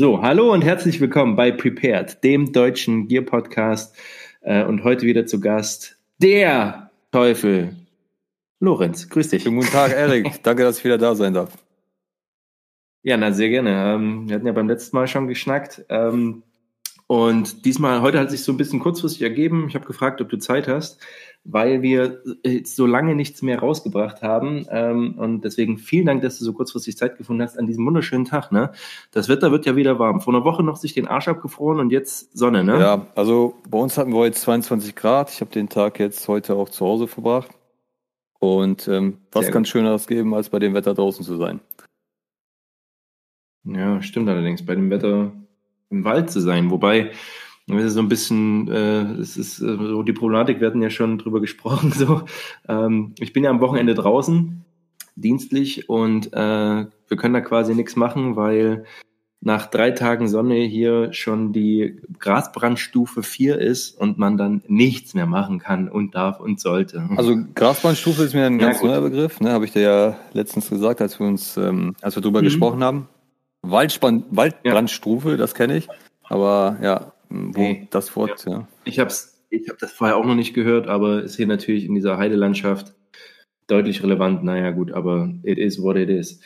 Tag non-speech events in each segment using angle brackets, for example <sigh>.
So, hallo und herzlich willkommen bei Prepared, dem deutschen Gear Podcast. Äh, und heute wieder zu Gast der Teufel, Lorenz. Grüß dich. Guten Tag, Erik. <laughs> Danke, dass ich wieder da sein darf. Ja, na, sehr gerne. Ähm, wir hatten ja beim letzten Mal schon geschnackt. Ähm, und diesmal, heute hat sich so ein bisschen kurzfristig ergeben. Ich habe gefragt, ob du Zeit hast weil wir jetzt so lange nichts mehr rausgebracht haben. Ähm, und deswegen vielen Dank, dass du so kurzfristig Zeit gefunden hast an diesem wunderschönen Tag. Ne? Das Wetter wird ja wieder warm. Vor einer Woche noch sich den Arsch abgefroren und jetzt Sonne, ne? Ja, also bei uns hatten wir heute 22 Grad. Ich habe den Tag jetzt heute auch zu Hause verbracht. Und ähm, was kann Schöneres geben, als bei dem Wetter draußen zu sein? Ja, stimmt allerdings. Bei dem Wetter im Wald zu sein. Wobei, das ist so ein bisschen, äh, es ist äh, so die Problematik, wir hatten ja schon drüber gesprochen. <laughs> So, ähm, ich bin ja am Wochenende draußen, dienstlich, und äh, wir können da quasi nichts machen, weil nach drei Tagen Sonne hier schon die Grasbrandstufe 4 ist und man dann nichts mehr machen kann und darf und sollte. Also Grasbrandstufe ist mir ein ganz ja, neuer Begriff, ne? habe ich dir ja letztens gesagt, als wir uns, ähm, als wir drüber mhm. gesprochen haben. Waldspan Waldbrandstufe, ja. das kenne ich. Aber ja, wo nee. das Wort, ja. Ich habe ich hab das vorher auch noch nicht gehört, aber ist hier natürlich in dieser Heidelandschaft deutlich relevant. Naja, gut, aber it is what it is.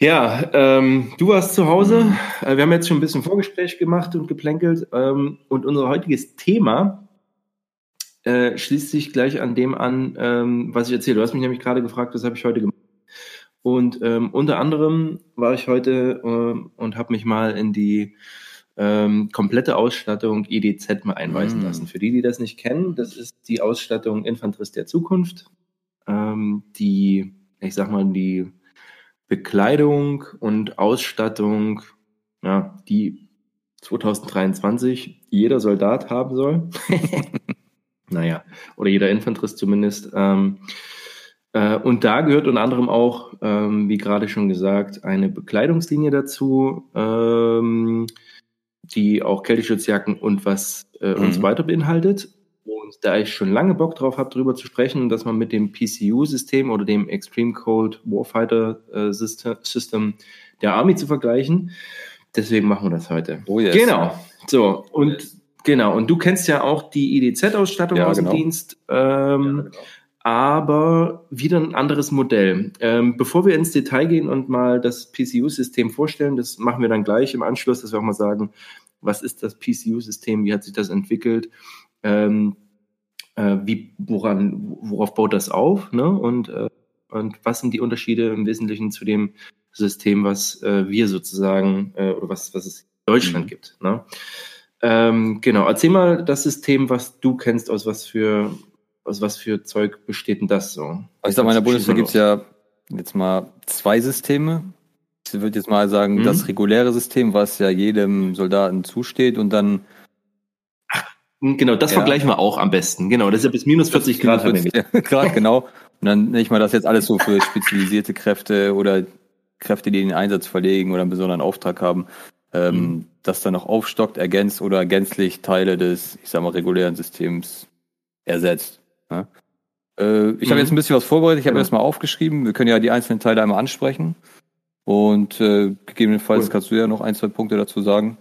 Ja, ähm, du warst zu Hause. Mhm. Äh, wir haben jetzt schon ein bisschen Vorgespräch gemacht und geplänkelt. Ähm, und unser heutiges Thema äh, schließt sich gleich an dem an, ähm, was ich erzähle. Du hast mich nämlich gerade gefragt, was habe ich heute gemacht. Und ähm, unter anderem war ich heute äh, und habe mich mal in die ähm, komplette Ausstattung EDZ mal einweisen mm. lassen. Für die, die das nicht kennen, das ist die Ausstattung Infanterist der Zukunft, ähm, die, ich sag mal, die Bekleidung und Ausstattung, ja, die 2023 jeder Soldat haben soll. <laughs> naja, oder jeder Infanterist zumindest. Ähm, äh, und da gehört unter anderem auch, ähm, wie gerade schon gesagt, eine Bekleidungslinie dazu. Ähm, die auch Kälteschutzjacken und was äh, mhm. und so weiter beinhaltet. Und da ich schon lange Bock drauf habe, darüber zu sprechen, dass man mit dem PCU-System oder dem Extreme Cold Warfighter äh, System der Army zu vergleichen, deswegen machen wir das heute. Oh yes. Genau. So, und genau, und du kennst ja auch die IDZ-Ausstattung ja, aus genau. dem Dienst. Ähm, ja, genau aber wieder ein anderes Modell. Ähm, bevor wir ins Detail gehen und mal das PCU-System vorstellen, das machen wir dann gleich im Anschluss, dass wir auch mal sagen, was ist das PCU-System, wie hat sich das entwickelt, ähm, äh, wie, woran, worauf baut das auf, ne? Und, äh, und was sind die Unterschiede im Wesentlichen zu dem System, was äh, wir sozusagen, äh, oder was, was es in Deutschland mhm. gibt, ne? Ähm, genau, erzähl mal das System, was du kennst, aus was für aus was für Zeug besteht denn das so? Also ich sag mal, in der Bundeswehr gibt es ja jetzt mal zwei Systeme. Ich würde jetzt mal sagen, mhm. das reguläre System, was ja jedem Soldaten zusteht und dann. Genau, das ja. vergleichen wir auch am besten. Genau, das ist ja bis minus 40 Grad. 40 <laughs> Grad, genau. Und dann nenne ich mal das jetzt alles so für spezialisierte Kräfte oder Kräfte, die den Einsatz verlegen oder einen besonderen Auftrag haben, ähm, mhm. das dann noch aufstockt, ergänzt oder gänzlich Teile des, ich sag mal, regulären Systems ersetzt. Ja. Äh, ich mhm. habe jetzt ein bisschen was vorbereitet, ich habe genau. das mal aufgeschrieben. Wir können ja die einzelnen Teile einmal ansprechen. Und äh, gegebenenfalls cool. kannst du ja noch ein, zwei Punkte dazu sagen.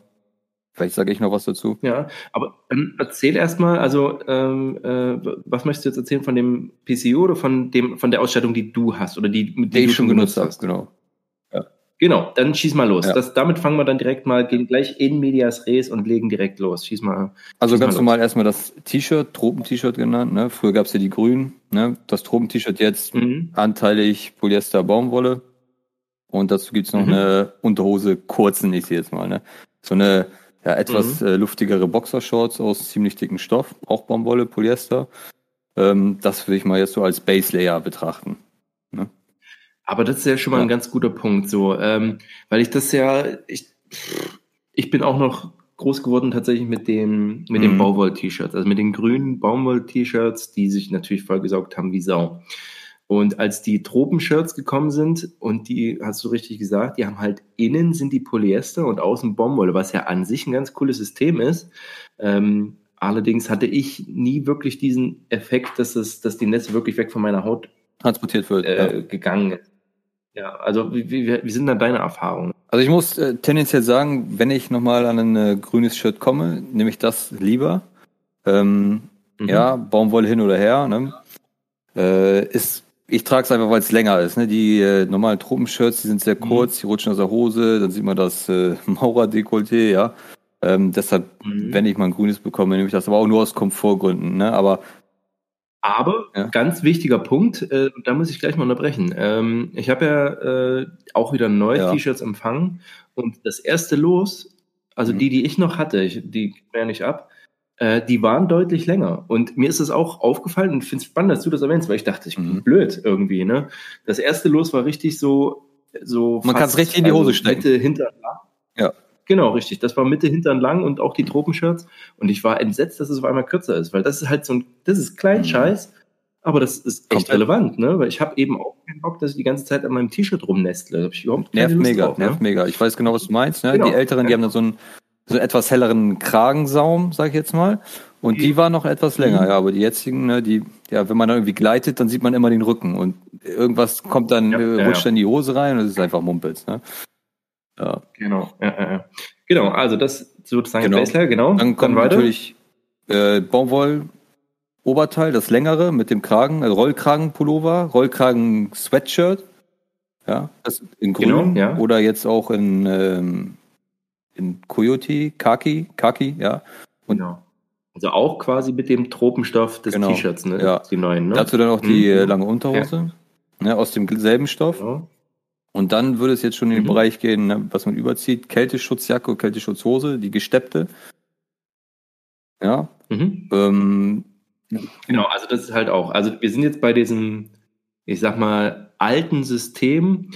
Vielleicht sage ich noch was dazu. Ja, aber ähm, erzähl erstmal, also ähm, äh, was möchtest du jetzt erzählen von dem PCU oder von dem von der Ausstattung, die du hast oder die, die, die du schon genutzt hast? Genau. Genau, dann schieß mal los. Ja. Das, damit fangen wir dann direkt mal, gehen gleich in Medias Res und legen direkt los. Schieß mal. Also schieß ganz mal normal erstmal das T-Shirt, Tropen-T-Shirt genannt. Ne? Früher gab's ja die grünen. Ne? Das Tropen-T-Shirt jetzt mhm. anteilig Polyester Baumwolle. Und dazu gibt's noch mhm. eine Unterhose, kurzen, ich sehe jetzt mal. Ne? So eine ja, etwas mhm. äh, luftigere Boxershorts aus ziemlich dicken Stoff, auch Baumwolle, Polyester. Ähm, das würde ich mal jetzt so als Base Layer betrachten. Aber das ist ja schon mal ja. ein ganz guter Punkt, so, ähm, weil ich das ja, ich, ich bin auch noch groß geworden tatsächlich mit den, mit mhm. den Baumwoll-T-Shirts, also mit den grünen Baumwoll-T-Shirts, die sich natürlich vollgesaugt haben wie Sau. Und als die Tropenshirts gekommen sind und die, hast du richtig gesagt, die haben halt innen sind die Polyester und außen Baumwolle, was ja an sich ein ganz cooles System ist. Ähm, allerdings hatte ich nie wirklich diesen Effekt, dass es, dass die Netze wirklich weg von meiner Haut transportiert wird, äh, ja. gegangen ist. Ja, also wie, wie, wie sind da deine Erfahrungen? Also ich muss äh, tendenziell sagen, wenn ich nochmal an ein äh, grünes Shirt komme, nehme ich das lieber. Ähm, mhm. Ja, Baumwolle hin oder her. Ne? Äh, ist, ich trage es einfach, weil es länger ist. Ne? Die äh, normalen Truppenshirts, die sind sehr mhm. kurz, die rutschen aus der Hose, dann sieht man das äh, <laughs> Maurer-Dekolleté, ja. Ähm, deshalb, mhm. wenn ich mal ein grünes bekomme, nehme ich das aber auch nur aus Komfortgründen. Ne? Aber aber ja. ganz wichtiger Punkt, äh, da muss ich gleich mal unterbrechen. Ähm, ich habe ja äh, auch wieder neue ja. T-Shirts empfangen und das erste Los, also mhm. die, die ich noch hatte, ich, die mehr nicht ab, äh, die waren deutlich länger. Und mir ist es auch aufgefallen und finde es spannend, dass du das erwähnst, weil ich dachte, ich bin mhm. blöd irgendwie. Ne? Das erste Los war richtig so, so man kann es richtig in die Hose also stecken. Mitte, hinter, ja. Genau, richtig. Das war Mitte, Hintern lang und auch die Tropenshirts. Und ich war entsetzt, dass es auf einmal kürzer ist, weil das ist halt so ein, das ist klein mhm. Scheiß, aber das ist echt relevant, ne? Weil ich habe eben auch keinen Bock, dass ich die ganze Zeit an meinem T-Shirt rumnestle. Da nervt Lust mega, drauf, nervt ne? mega. Ich weiß genau, was du meinst. Ne? Genau. Die Älteren, die haben dann so einen, so einen etwas helleren Kragensaum, sag ich jetzt mal. Und die waren noch etwas länger, mhm. ja, aber die jetzigen, ne, die, ja, wenn man dann irgendwie gleitet, dann sieht man immer den Rücken und irgendwas kommt dann, ja, äh, rutscht ja. dann in die Hose rein und es ist einfach Mumpels, ne? Ja. Genau, ja, ja, Genau, also das sozusagen genau. Baseline, genau. Dann kommt dann natürlich äh, Baumwoll Oberteil, das längere mit dem Kragen, also Rollkragen-Pullover, Rollkragen-Sweatshirt, ja, das in grün genau, ja. oder jetzt auch in, ähm, in Coyote, Kaki, Kaki, ja. Und genau. Also auch quasi mit dem Tropenstoff des genau, T-Shirts, ne? Ja. Die neuen, ne? Dazu dann auch die mhm. lange Unterhose, ja. ne, aus demselben Stoff. Genau. Und dann würde es jetzt schon in den mhm. Bereich gehen, ne, was man überzieht. Kälteschutzjacke, Kälteschutzhose, die gesteppte. Ja. Mhm. Ähm, genau, also das ist halt auch. Also wir sind jetzt bei diesem, ich sag mal, alten System.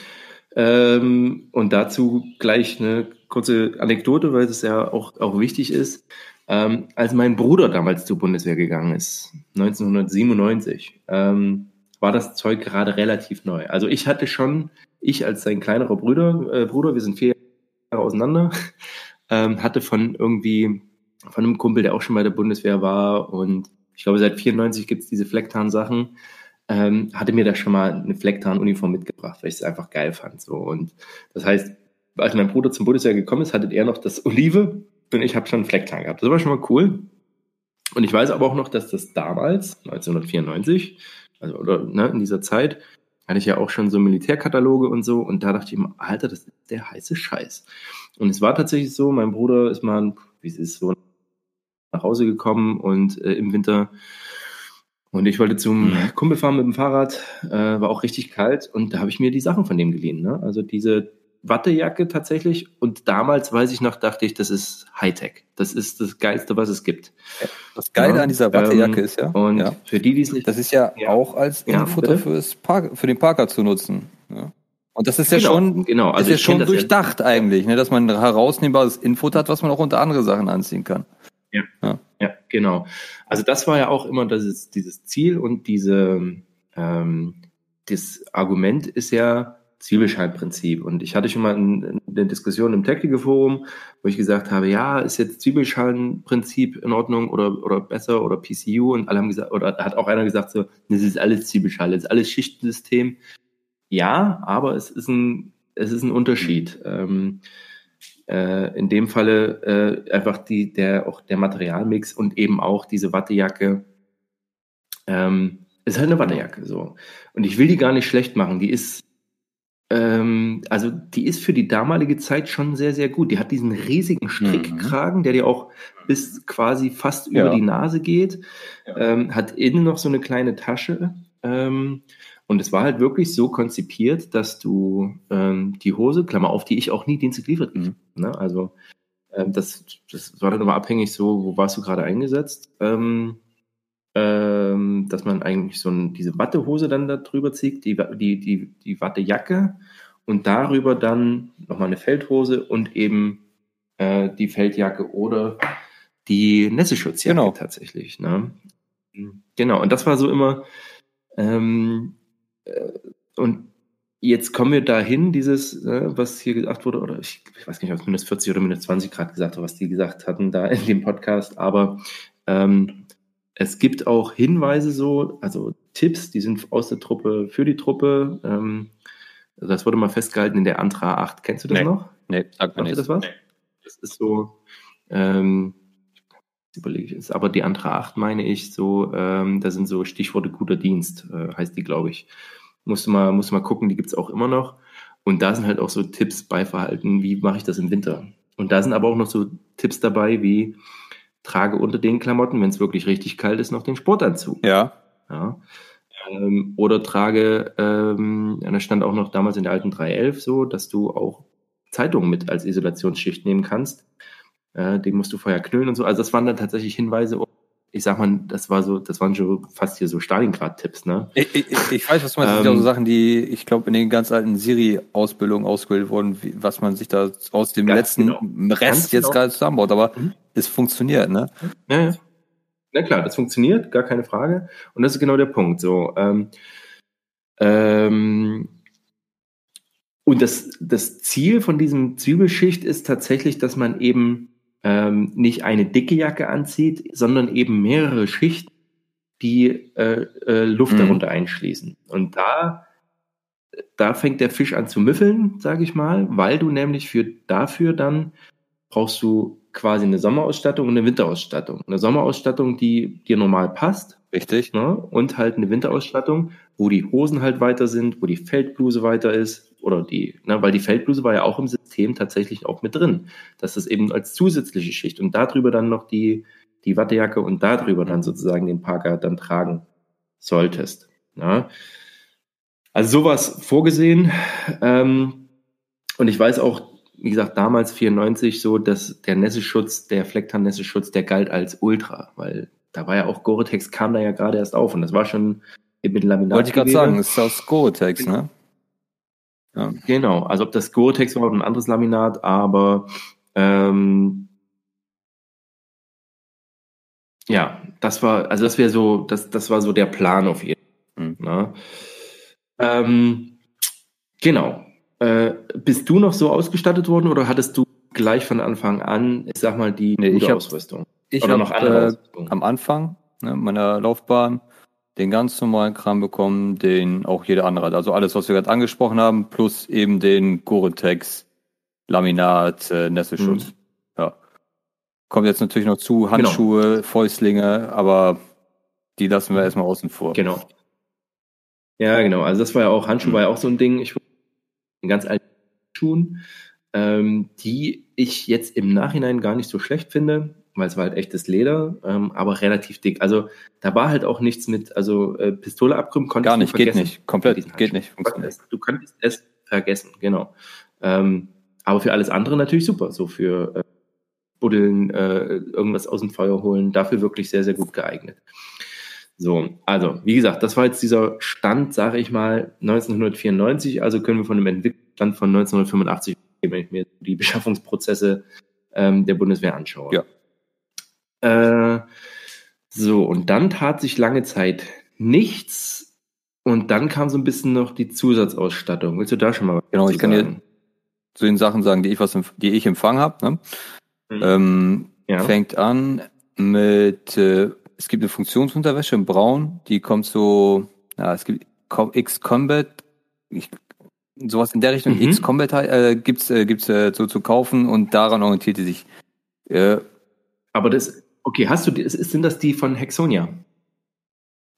Ähm, und dazu gleich eine kurze Anekdote, weil es ja auch, auch wichtig ist. Ähm, als mein Bruder damals zur Bundeswehr gegangen ist, 1997, ähm, war das Zeug gerade relativ neu. Also ich hatte schon ich als sein kleinerer Bruder, äh, Bruder, wir sind vier Jahre auseinander, <laughs> ähm, hatte von irgendwie, von einem Kumpel, der auch schon bei der Bundeswehr war und ich glaube, seit 94 gibt's diese Flecktarn-Sachen, ähm, hatte mir da schon mal eine Flecktarn-Uniform mitgebracht, weil ich es einfach geil fand. So. Und das heißt, als mein Bruder zum Bundeswehr gekommen ist, hatte er noch das Olive und ich habe schon einen Flecktarn gehabt. Das war schon mal cool. Und ich weiß aber auch noch, dass das damals, 1994, also oder ne, in dieser Zeit, hatte ich ja auch schon so Militärkataloge und so und da dachte ich immer, Alter, das ist der heiße Scheiß. Und es war tatsächlich so, mein Bruder ist mal, wie es ist, so nach Hause gekommen und äh, im Winter und ich wollte zum mhm. Kumpel fahren mit dem Fahrrad, äh, war auch richtig kalt und da habe ich mir die Sachen von dem geliehen. Ne? Also diese Wattejacke tatsächlich. Und damals, weiß ich noch, dachte ich, das ist Hightech. Das ist das Geilste, was es gibt. Das Geile ja, an dieser Wattejacke ähm, ist ja. Und ja. für die, die es nicht. Das ist ja, ja. auch als Futter fürs Park, für den Parker zu nutzen. Und das ist ja genau, schon, genau. Also ist ja schon durchdacht eigentlich, ne, dass man ein herausnehmbares Input hat, was man auch unter andere Sachen anziehen kann. Ja, ja. ja genau. Also das war ja auch immer das, dieses Ziel und diese, ähm, das Argument ist ja, Zwiebelscheinprinzip. Und ich hatte schon mal eine Diskussion im Technical Forum, wo ich gesagt habe, ja, ist jetzt Zwiebelscheinprinzip in Ordnung oder, oder besser oder PCU? Und alle haben gesagt, oder hat auch einer gesagt, so, das ist alles Zwiebelschale, das ist alles Schichtensystem. Ja, aber es ist ein, es ist ein Unterschied. Ähm, äh, in dem Falle äh, einfach die, der, auch der Materialmix und eben auch diese Wattejacke. Ähm, ist halt eine Wattejacke, so. Und ich will die gar nicht schlecht machen. Die ist, ähm, also die ist für die damalige Zeit schon sehr, sehr gut. Die hat diesen riesigen Strickkragen, mhm. der dir auch bis quasi fast ja. über die Nase geht, ähm, hat innen noch so eine kleine Tasche. Ähm, und es war halt wirklich so konzipiert, dass du ähm, die Hose, Klammer auf, die ich auch nie Dienst geliefert mhm. ne? Also ähm, das, das war dann immer abhängig so, wo warst du gerade eingesetzt. Ähm, ähm, dass man eigentlich so ein, diese Wattehose dann da drüber zieht, die, die, die, die Wattejacke und darüber dann nochmal eine Feldhose und eben äh, die Feldjacke oder die Nässeschutzjacke genau. tatsächlich. Ne? Genau, und das war so immer, ähm, äh, und jetzt kommen wir dahin, dieses, äh, was hier gesagt wurde, oder ich, ich weiß nicht, ob es minus 40 oder minus 20 Grad gesagt hat, was die gesagt hatten da in dem Podcast, aber ähm, es gibt auch Hinweise so, also Tipps, die sind aus der Truppe für die Truppe. Ähm, das wurde mal festgehalten in der Antra 8. Kennst du das nee. noch? Nee, sagt mir nicht. das was? Das ist so, ähm, überlege ich jetzt, aber die andere acht meine ich so, ähm, da sind so Stichworte guter Dienst, äh, heißt die, glaube ich. Musst du mal, musst du mal gucken, die gibt's auch immer noch. Und da sind halt auch so Tipps bei Verhalten, wie mache ich das im Winter. Und da sind aber auch noch so Tipps dabei, wie trage unter den Klamotten, wenn es wirklich richtig kalt ist, noch den Sportanzug. Ja. Ja. Ähm, oder trage, ähm, da stand auch noch damals in der alten 311 so, dass du auch Zeitungen mit als Isolationsschicht nehmen kannst. Äh, den musst du vorher knüllen und so. Also das waren dann tatsächlich Hinweise. Ich sag mal, das war so, das waren schon fast hier so Stalingrad-Tipps, ne? Ich, ich, ich weiß, was. Das sind ja auch so Sachen, die, ich glaube, in den ganz alten Siri-Ausbildungen ausgebildet wurden, wie, was man sich da aus dem letzten genau. Rest Ganz jetzt genau. gerade zusammenbaut. Aber Mhm. Es funktioniert, ne? Ja, ja. Na klar, das funktioniert, gar keine Frage. Und das ist genau der Punkt. So, ähm, ähm, und das, das Ziel von diesem Zwiebelschicht ist tatsächlich, dass man eben ähm, nicht eine dicke Jacke anzieht, sondern eben mehrere Schichten, die äh, äh, Luft Mhm. darunter einschließen. Und da, da fängt der Fisch an zu müffeln, sage ich mal, weil du nämlich für dafür dann brauchst du quasi eine Sommerausstattung und eine Winterausstattung. Eine Sommerausstattung, die dir normal passt, Richtig. ne? und halt eine Winterausstattung, wo die Hosen halt weiter sind, wo die Feldbluse weiter ist, oder die, ne, weil die Feldbluse war ja auch im System tatsächlich auch mit drin. Das ist eben als zusätzliche Schicht und darüber dann noch die, die Wattejacke und darüber dann sozusagen den Parker dann tragen solltest. Ne? Also sowas vorgesehen. Ähm, und ich weiß auch, wie gesagt, damals 94 so, dass der Nässeschutz, der Flecktarn-Nässeschutz, der galt als Ultra, weil da war ja auch Gore-Tex kam da ja gerade erst auf und das war schon mit Laminat. Wollte ich gerade sagen, das ist aus Gore-Tex, ne? Ja. Genau, also ob das Gore-Tex war oder ein anderes Laminat, aber ähm, ja, das war, also das wäre so, das, das war so der Plan auf jeden Mhm. Fall. Ne? Ähm, genau. Äh, bist du noch so ausgestattet worden oder hattest du gleich von Anfang an, ich sag mal, die Nee, gute ich hab- Ausrüstung? Ich habe noch andere äh, am Anfang ne, meiner Laufbahn den ganz normalen Kram bekommen, den auch jeder andere hat. Also alles, was wir gerade angesprochen haben, plus eben den Gore-Tex Laminat äh, Nässeschutz. Mhm. Ja. Kommt jetzt natürlich noch zu Handschuhe, Fäustlinge, aber die lassen wir erstmal außen vor. Genau. Ja, genau. Also das war ja auch, Handschuh Mhm. war ja auch so ein Ding. Ich ganz alten Schuhen, ähm, die ich jetzt im Nachhinein gar nicht so schlecht finde, weil es war halt echtes Leder, ähm, aber relativ dick. Also da war halt auch nichts mit, also äh, Pistole abkrümmen konnte Gar ich nicht, geht nicht. Komplett, geht nicht. Du könntest es vergessen, genau. Ähm, aber für alles andere natürlich super. So für äh, Buddeln, äh, irgendwas aus dem Feuer holen, dafür wirklich sehr, sehr gut geeignet. So, also, wie gesagt, das war jetzt dieser Stand, sage ich mal, 1994. Also können wir von dem Entwicklungsstand von 1985, wenn ich mir die Beschaffungsprozesse ähm, der Bundeswehr anschaue. Ja. Äh, so, und dann tat sich lange Zeit nichts. Und dann kam so ein bisschen noch die Zusatzausstattung. Willst du da schon mal was Genau, ich kann dir- sagen? Zu den Sachen sagen, die ich was, die ich empfangen habe. Ne? Mhm. Ähm, Ja. Fängt an mit, äh, es gibt eine Funktionsunterwäsche in Braun, die kommt so, ja, es gibt Com- X-Combat, sowas in der Richtung, Mhm. X-Combat äh, gibt's, äh, gibt's äh, so zu kaufen und daran orientiert die sich. Äh, Aber das, okay, hast du, ist, sind das die von Hexonia?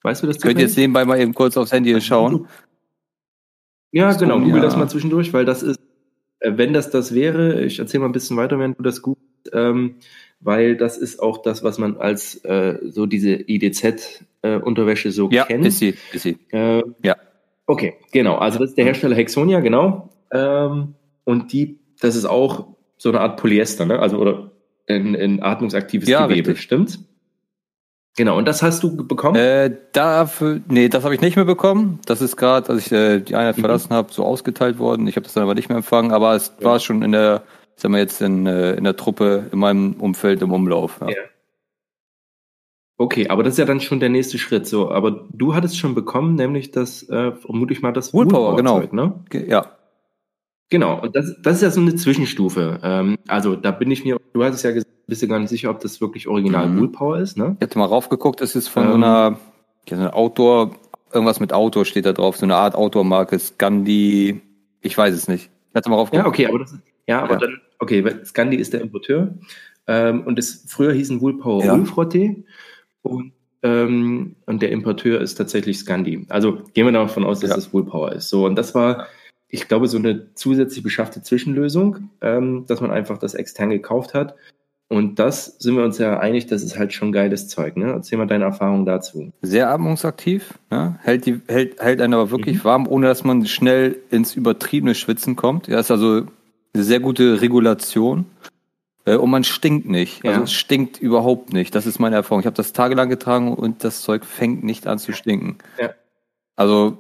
Weißt du das? könnt ihr jetzt nebenbei mal eben kurz aufs Handy schauen. Ja, Hexonia. genau, google das mal zwischendurch, weil das ist, äh, wenn das das wäre, ich erzähle mal ein bisschen weiter, wenn du das googelst, ähm, weil das ist auch das, was man als äh, so diese IDZ-Unterwäsche so Ja, kennt. ist sie, ist sie. Äh, Ja. Okay, genau. Also das ist der Hersteller Hexonia, genau. Ähm, und die, das ist auch so eine Art Polyester, ne? Also oder ein, ein atmungsaktives Ja, Gewebe, richtig. stimmt? Genau. Und das hast du bekommen? Äh, dafür, nee, das habe ich nicht mehr bekommen. Das ist gerade, als ich äh, die Einheit Mhm. verlassen habe, so ausgeteilt worden. Ich habe das dann aber nicht mehr empfangen, aber es Ja. war schon in der, sagen wir jetzt in, äh, in der Truppe, in meinem Umfeld im Umlauf. Ja. Ja. Okay, aber das ist ja dann schon der nächste Schritt. So, aber du hattest schon bekommen, nämlich das, äh, vermute ich mal, das Woolpower, genau. Ne? Ja. Genau, und das, das ist ja so eine Zwischenstufe. Ähm, also da bin ich mir, du hast es ja gesagt, bist du gar nicht sicher, ob das wirklich original Mhm. Woolpower ist, ne? Ich hatte mal raufgeguckt, es ist von so Ähm. einer, ja, so eine Outdoor, irgendwas mit Outdoor steht da drauf, so eine Art Outdoor-Marke, Scandi, ich weiß es nicht. Ich hatte mal Ja, raufgeguckt. okay, aber das ist, Ja, aber Ja. dann, okay, weil Scandi ist der Importeur. Ähm, und es, früher hießen Woolpower Ja. Woolfrottee. Und, ähm, und der Importeur ist tatsächlich Scandi. Also gehen wir davon aus, dass Ja. es Woolpower ist. So, und das war, ich glaube, so eine zusätzlich beschaffte Zwischenlösung, ähm, dass man einfach das extern gekauft hat. Und das sind wir uns ja einig, das ist halt schon geiles Zeug. Ne? Erzähl mal deine Erfahrung dazu. Sehr atmungsaktiv, ne? hält, die, hält, hält einen aber wirklich Mhm. warm, ohne dass man schnell ins übertriebene Schwitzen kommt. Ja, ist also eine sehr gute Regulation. Äh, und man stinkt nicht. Also Ja. es stinkt überhaupt nicht. Das ist meine Erfahrung. Ich habe das tagelang getragen und das Zeug fängt nicht an zu stinken. Ja. Also,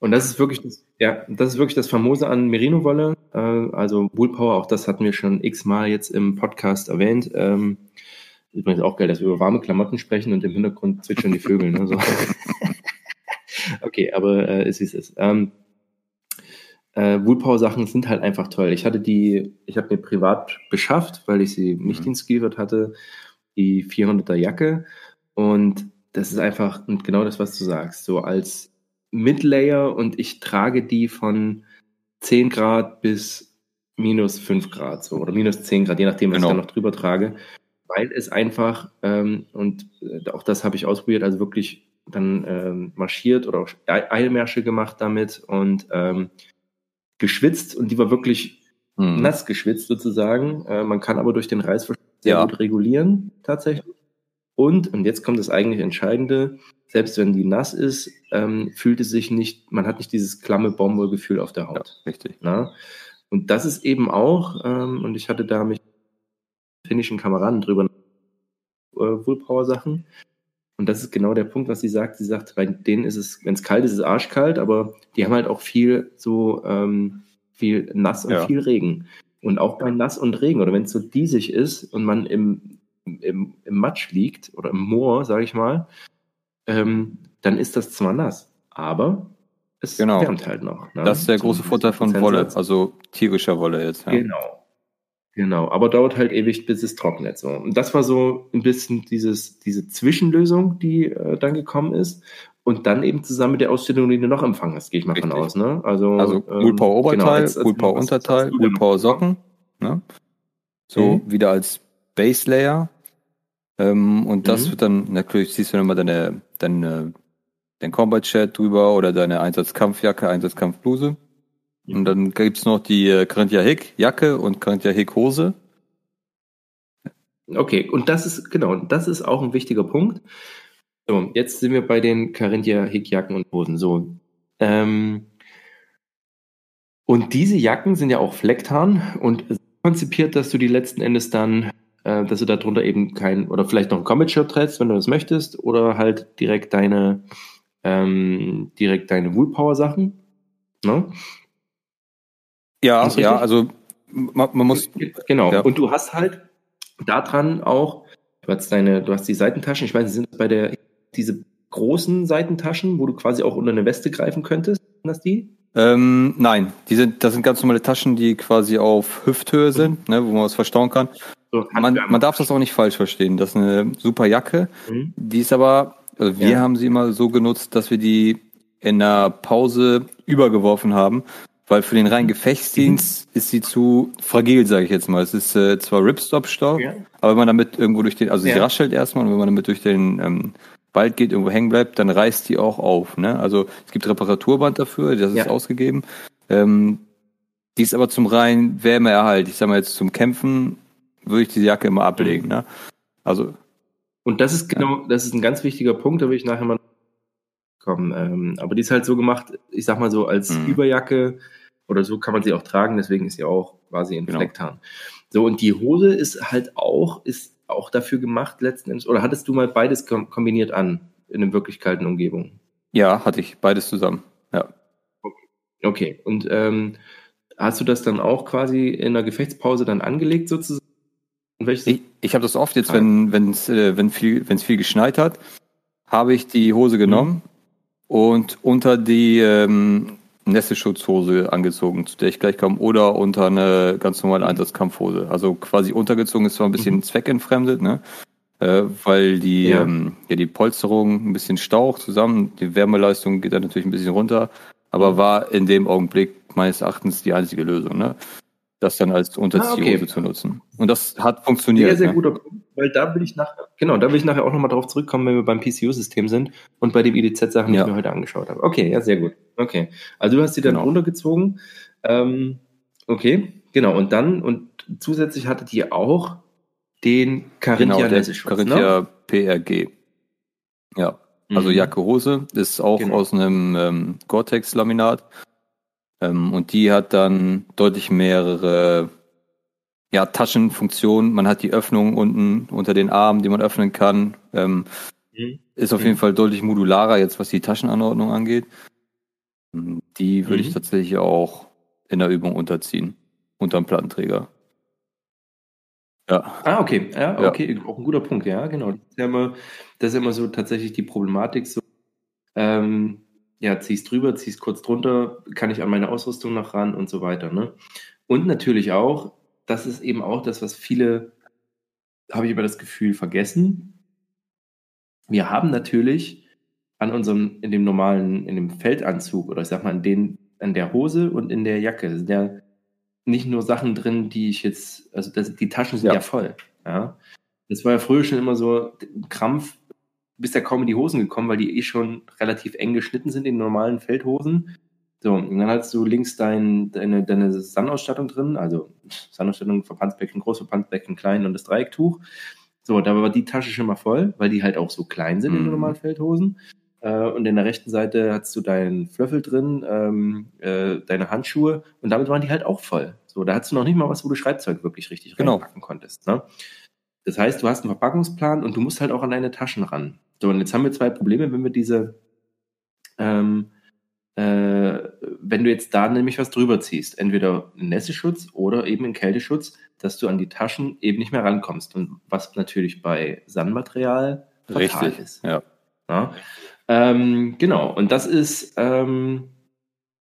Und das ist wirklich das, ja, das ist wirklich das Famose an Merino-Wolle. Äh, also Woolpower, auch das hatten wir schon x-mal jetzt im Podcast erwähnt. Ähm, übrigens auch geil, dass wir über warme Klamotten sprechen und im Hintergrund zwitschern die Vögel. Ne? So. <laughs> okay, aber äh, ist wie es ist. Ähm, äh, Woolpower-Sachen sind halt einfach toll. Ich hatte die, ich habe mir privat beschafft, weil ich sie nicht Mhm. installiert hatte, die 400er Jacke. Und das ist einfach und genau das, was du sagst. So als Midlayer und ich trage die von 10 Grad bis minus 5 Grad so oder minus 10 Grad, je nachdem, was Genau. ich da noch drüber trage. Weil es einfach, ähm, und äh, auch das habe ich ausprobiert, also wirklich dann ähm, marschiert oder auch Ei- Eilmärsche gemacht damit und ähm, geschwitzt und die war wirklich hm. nass geschwitzt sozusagen. Äh, man kann aber durch den Reißverschluss sehr Ja. gut regulieren, tatsächlich. Und, und jetzt kommt das eigentlich Entscheidende, selbst wenn die nass ist, ähm, fühlt es sich nicht, man hat nicht dieses klamme Baumwollgefühl auf der ja, Haut. richtig. Na? Und das ist eben auch, ähm, und ich hatte da mich mit finnischen Kameraden drüber äh, Woolpower-Sachen. Und das ist genau der Punkt, was sie sagt. Sie sagt, bei denen ist es, wenn es kalt ist, ist es arschkalt, aber die haben halt auch viel so ähm, viel nass und Ja. viel Regen. Und auch bei Nass und Regen, oder wenn es so diesig ist und man im, im, im Matsch liegt oder im Moor, sage ich mal, ähm, dann ist das zwar nass, aber es Genau. wärmt halt noch. Ne? Das ist der So große Vorteil von Wolle, also tierischer Wolle jetzt. Ja. Genau. Genau, aber dauert halt ewig, bis es trocknet. So. Und das war so ein bisschen dieses, diese Zwischenlösung, die äh, dann gekommen ist. Und dann eben zusammen mit der Ausstellung, die du noch empfangen hast, gehe ich mal von Richtig. aus. Ne? Also, Also ähm, Woolpower Oberteil, genau, Woolpower Unterteil, Woolpower noch? Socken. Ne? So Mhm. wieder als Base Layer. Ähm, und das Mhm. wird dann, natürlich siehst du dann immer deine, deine, dein Combat Chat drüber oder deine Einsatzkampfjacke, Einsatzkampfbluse. Und dann gibt's noch die äh, Hick Jacke und Carinthia Hick Hose. Okay, und das ist, genau, das ist auch ein wichtiger Punkt. So, jetzt sind wir bei den Carinthia Hickjacken und Hosen. So, ähm, und diese Jacken sind ja auch Flecktarn und konzipiert, dass du die letzten Endes dann, äh, dass du darunter eben kein, oder vielleicht noch ein Combat-Shirt trägst, wenn du das möchtest, oder halt direkt deine, ähm, direkt deine Woolpower-Sachen. Ne? Ja, ja, also man, man muss, Genau. Ja. Und du hast halt daran auch, du hast deine, du hast die Seitentaschen, ich weiß nicht, sind das bei der, diese großen Seitentaschen, wo du quasi auch unter eine Weste greifen könntest? Sind das die? ähm, nein, die sind, das sind ganz normale Taschen, die quasi auf Hüfthöhe sind, ne, wo man was verstauen kann. So, Man, man darf das auch nicht falsch verstehen. Das ist eine super Jacke. Mhm. Die ist aber, also wir Ja. haben sie immer so genutzt, dass wir die in der Pause übergeworfen haben, weil für den reinen Gefechtsdienst ist sie zu fragil, sage ich jetzt mal. Es ist äh, zwar Ripstop-Stoff, Ja. aber wenn man damit irgendwo durch den, also sie Ja. raschelt erstmal und wenn man damit durch den ähm, Wald geht, irgendwo hängen bleibt, dann reißt die auch auf. Ne? Also es gibt Reparaturband dafür, das ist Ja. ausgegeben. Ähm, die ist aber zum reinen Wärmeerhalt. Ich sag mal jetzt zum Kämpfen würde ich diese Jacke immer ablegen. Ne? Also Und das ist genau, das ist ein ganz wichtiger Punkt, da will ich nachher mal kommen. Ähm, aber die ist halt so gemacht, ich sag mal so als Mhm. Überjacke oder so kann man sie auch tragen, deswegen ist sie auch quasi in Genau. Flecktarn. So, und die Hose ist halt auch, ist auch dafür gemacht letzten Endes, oder hattest du mal beides kom kombiniert an in einer wirklich kalten Umgebung? ja, hatte ich beides zusammen. Ja. Okay, und ähm, hast du das dann auch quasi in der Gefechtspause dann angelegt sozusagen? Ich, ich habe das oft jetzt, wenn wenn's, äh, wenn viel wenn es viel geschneit hat, habe ich die Hose genommen und unter die ähm, Nässeschutzhose angezogen, zu der ich gleich komme, oder unter eine ganz normale Einsatzkampfhose. Also quasi untergezogen ist zwar ein bisschen zweckentfremdet, ne? Äh, weil die Ja. ähm, ja die Polsterung ein bisschen staucht zusammen, die Wärmeleistung geht dann natürlich ein bisschen runter, aber war in dem Augenblick meines Erachtens die einzige Lösung, ne? Das dann als Unterziehhose ah, okay. zu nutzen. Und das hat funktioniert. Sehr, sehr ne? guter Punkt, weil da will ich nachher, genau, da will ich nachher auch nochmal drauf zurückkommen, wenn wir beim PCU-System sind und bei den IDZ-Sachen, die ja. ich mir heute angeschaut habe. Okay, ja, sehr gut. Okay. Also du hast die dann genau. runtergezogen. Ähm, okay, genau. Und dann, und zusätzlich hattet ihr auch den Carinthia genau, Carinthia ne? PRG. Ja. Also mhm. Jacke Hose ist auch genau. aus einem ähm, Gore-Tex-Laminat. Ähm, und die hat dann deutlich mehrere ja, Taschenfunktionen. Man hat die Öffnung unten unter den Armen, die man öffnen kann. Ähm, mhm. Ist auf mhm. jeden Fall deutlich modularer jetzt, was die Taschenanordnung angeht. Die würde ich mhm. tatsächlich auch in der Übung unterziehen. Unterm Plattenträger. Ja. Ah, okay. Ja, okay. Ja. Auch ein guter Punkt, ja, genau. Das ist ja immer, das ist immer so tatsächlich die Problematik. So, ähm, ja, zieh's drüber, zieh's kurz drunter, kann ich an meine Ausrüstung noch ran und so weiter. Ne? Und natürlich auch, das ist eben auch das, was viele, habe ich über das Gefühl, vergessen. Wir haben natürlich an unserem, in dem normalen, in dem Feldanzug oder ich sag mal, in, den, in der Hose und in der Jacke sind ja nicht nur Sachen drin, die ich jetzt, also das, die Taschen sind ja, ja voll. Ja. Das war ja früher schon immer so ein Krampf, bist ja kaum in die Hosen gekommen, weil die eh schon relativ eng geschnitten sind in normalen Feldhosen. So, und dann hast du links dein, deine, deine Sandausstattung drin, also Sandausstattung, Verbandsbecken groß, Verbandsbecken klein und das Dreiecktuch. So, da war die Tasche schon mal voll, weil die halt auch so klein sind mhm. in den normalen Feldhosen. Äh, und in der rechten Seite hast du deinen Flöffel drin, ähm, äh, deine Handschuhe und damit waren die halt auch voll. So, da hast du noch nicht mal was, wo du Schreibzeug wirklich richtig genau. reinpacken konntest. Ne? Das heißt, du hast einen Verpackungsplan und du musst halt auch an deine Taschen ran. So, und jetzt haben wir zwei Probleme, wenn wir diese, ähm, äh, wenn du jetzt da nämlich was drüber ziehst, entweder einen Nässeschutz oder eben einen Kälteschutz, dass du an die Taschen eben nicht mehr rankommst. Und was natürlich bei Sandmaterial fatal Richtig, ist. Ja. ja? Ähm, genau, und das ist, ähm,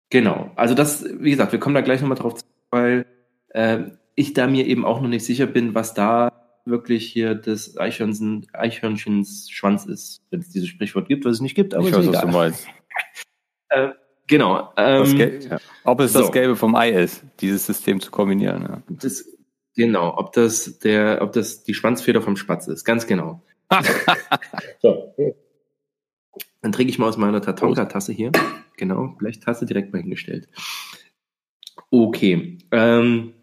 genau, also das, wie gesagt, wir kommen da gleich nochmal drauf, weil äh, ich da mir eben auch noch nicht sicher bin, was da wirklich hier des Eichhörnchen, Eichhörnchens Schwanz ist, wenn es dieses Sprichwort gibt, was es nicht gibt, aber ich weiß, egal. was du meinst. <laughs> äh, genau. Ähm, ja. Ob es so. das Gelbe vom Ei ist, dieses System zu kombinieren. Ja. Das, genau, ob das der, ob das die Schwanzfeder vom Spatz ist, ganz genau. <laughs> so. Dann trinke ich mal aus meiner Tatonka-Tasse hier. Genau, Blechtasse direkt mal hingestellt. Okay. Ähm,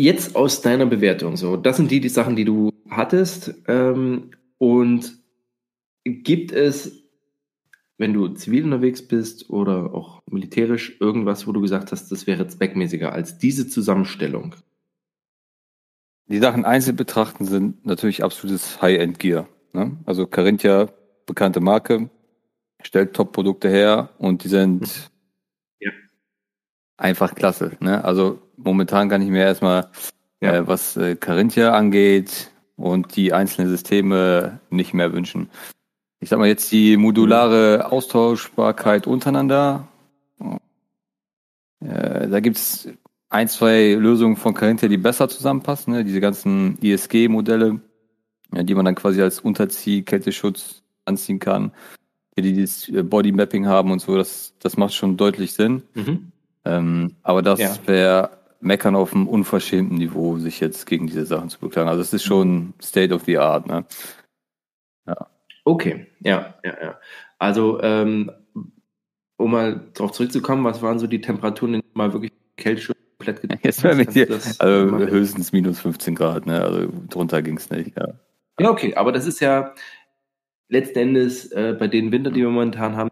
Jetzt aus deiner Bewertung, so, das sind die, die Sachen, die du hattest. Ähm, und gibt es, wenn du zivil unterwegs bist oder auch militärisch, irgendwas, wo du gesagt hast, das wäre zweckmäßiger als diese Zusammenstellung? Die Sachen einzeln betrachten sind natürlich absolutes High-End-Gear. Ne? Also Carinthia, bekannte Marke, stellt Top-Produkte her und die sind ja. Einfach klasse. Ne? Also momentan kann ich mir erstmal, ja. äh, was äh, Carinthia angeht und die einzelnen Systeme nicht mehr wünschen. Ich sag mal jetzt die modulare Austauschbarkeit untereinander. Äh, da gibt's ein, zwei Lösungen von Carinthia, die besser zusammenpassen. Ne? Diese ganzen ISG-Modelle, ja, die man dann quasi als Unterzieh-Kälteschutz anziehen kann, die, die dieses äh, Body-Mapping haben und so. Das, das macht schon deutlich Sinn. Mhm. Ähm, aber das ja. wäre meckern auf einem unverschämten Niveau, sich jetzt gegen diese Sachen zu beklagen. Also es ist schon State of the Art, ne? Ja. Okay, ja, ja, ja. Also, ähm, um mal darauf zurückzukommen, was waren so die Temperaturen, in mal wirklich Kälteschutz komplett <laughs> Jetzt mit dir, also höchstens minus 15 Grad, ne? Also drunter ging es nicht, ja. Ja, okay, aber das ist ja letzten Endes äh, bei den Winter, die wir momentan haben,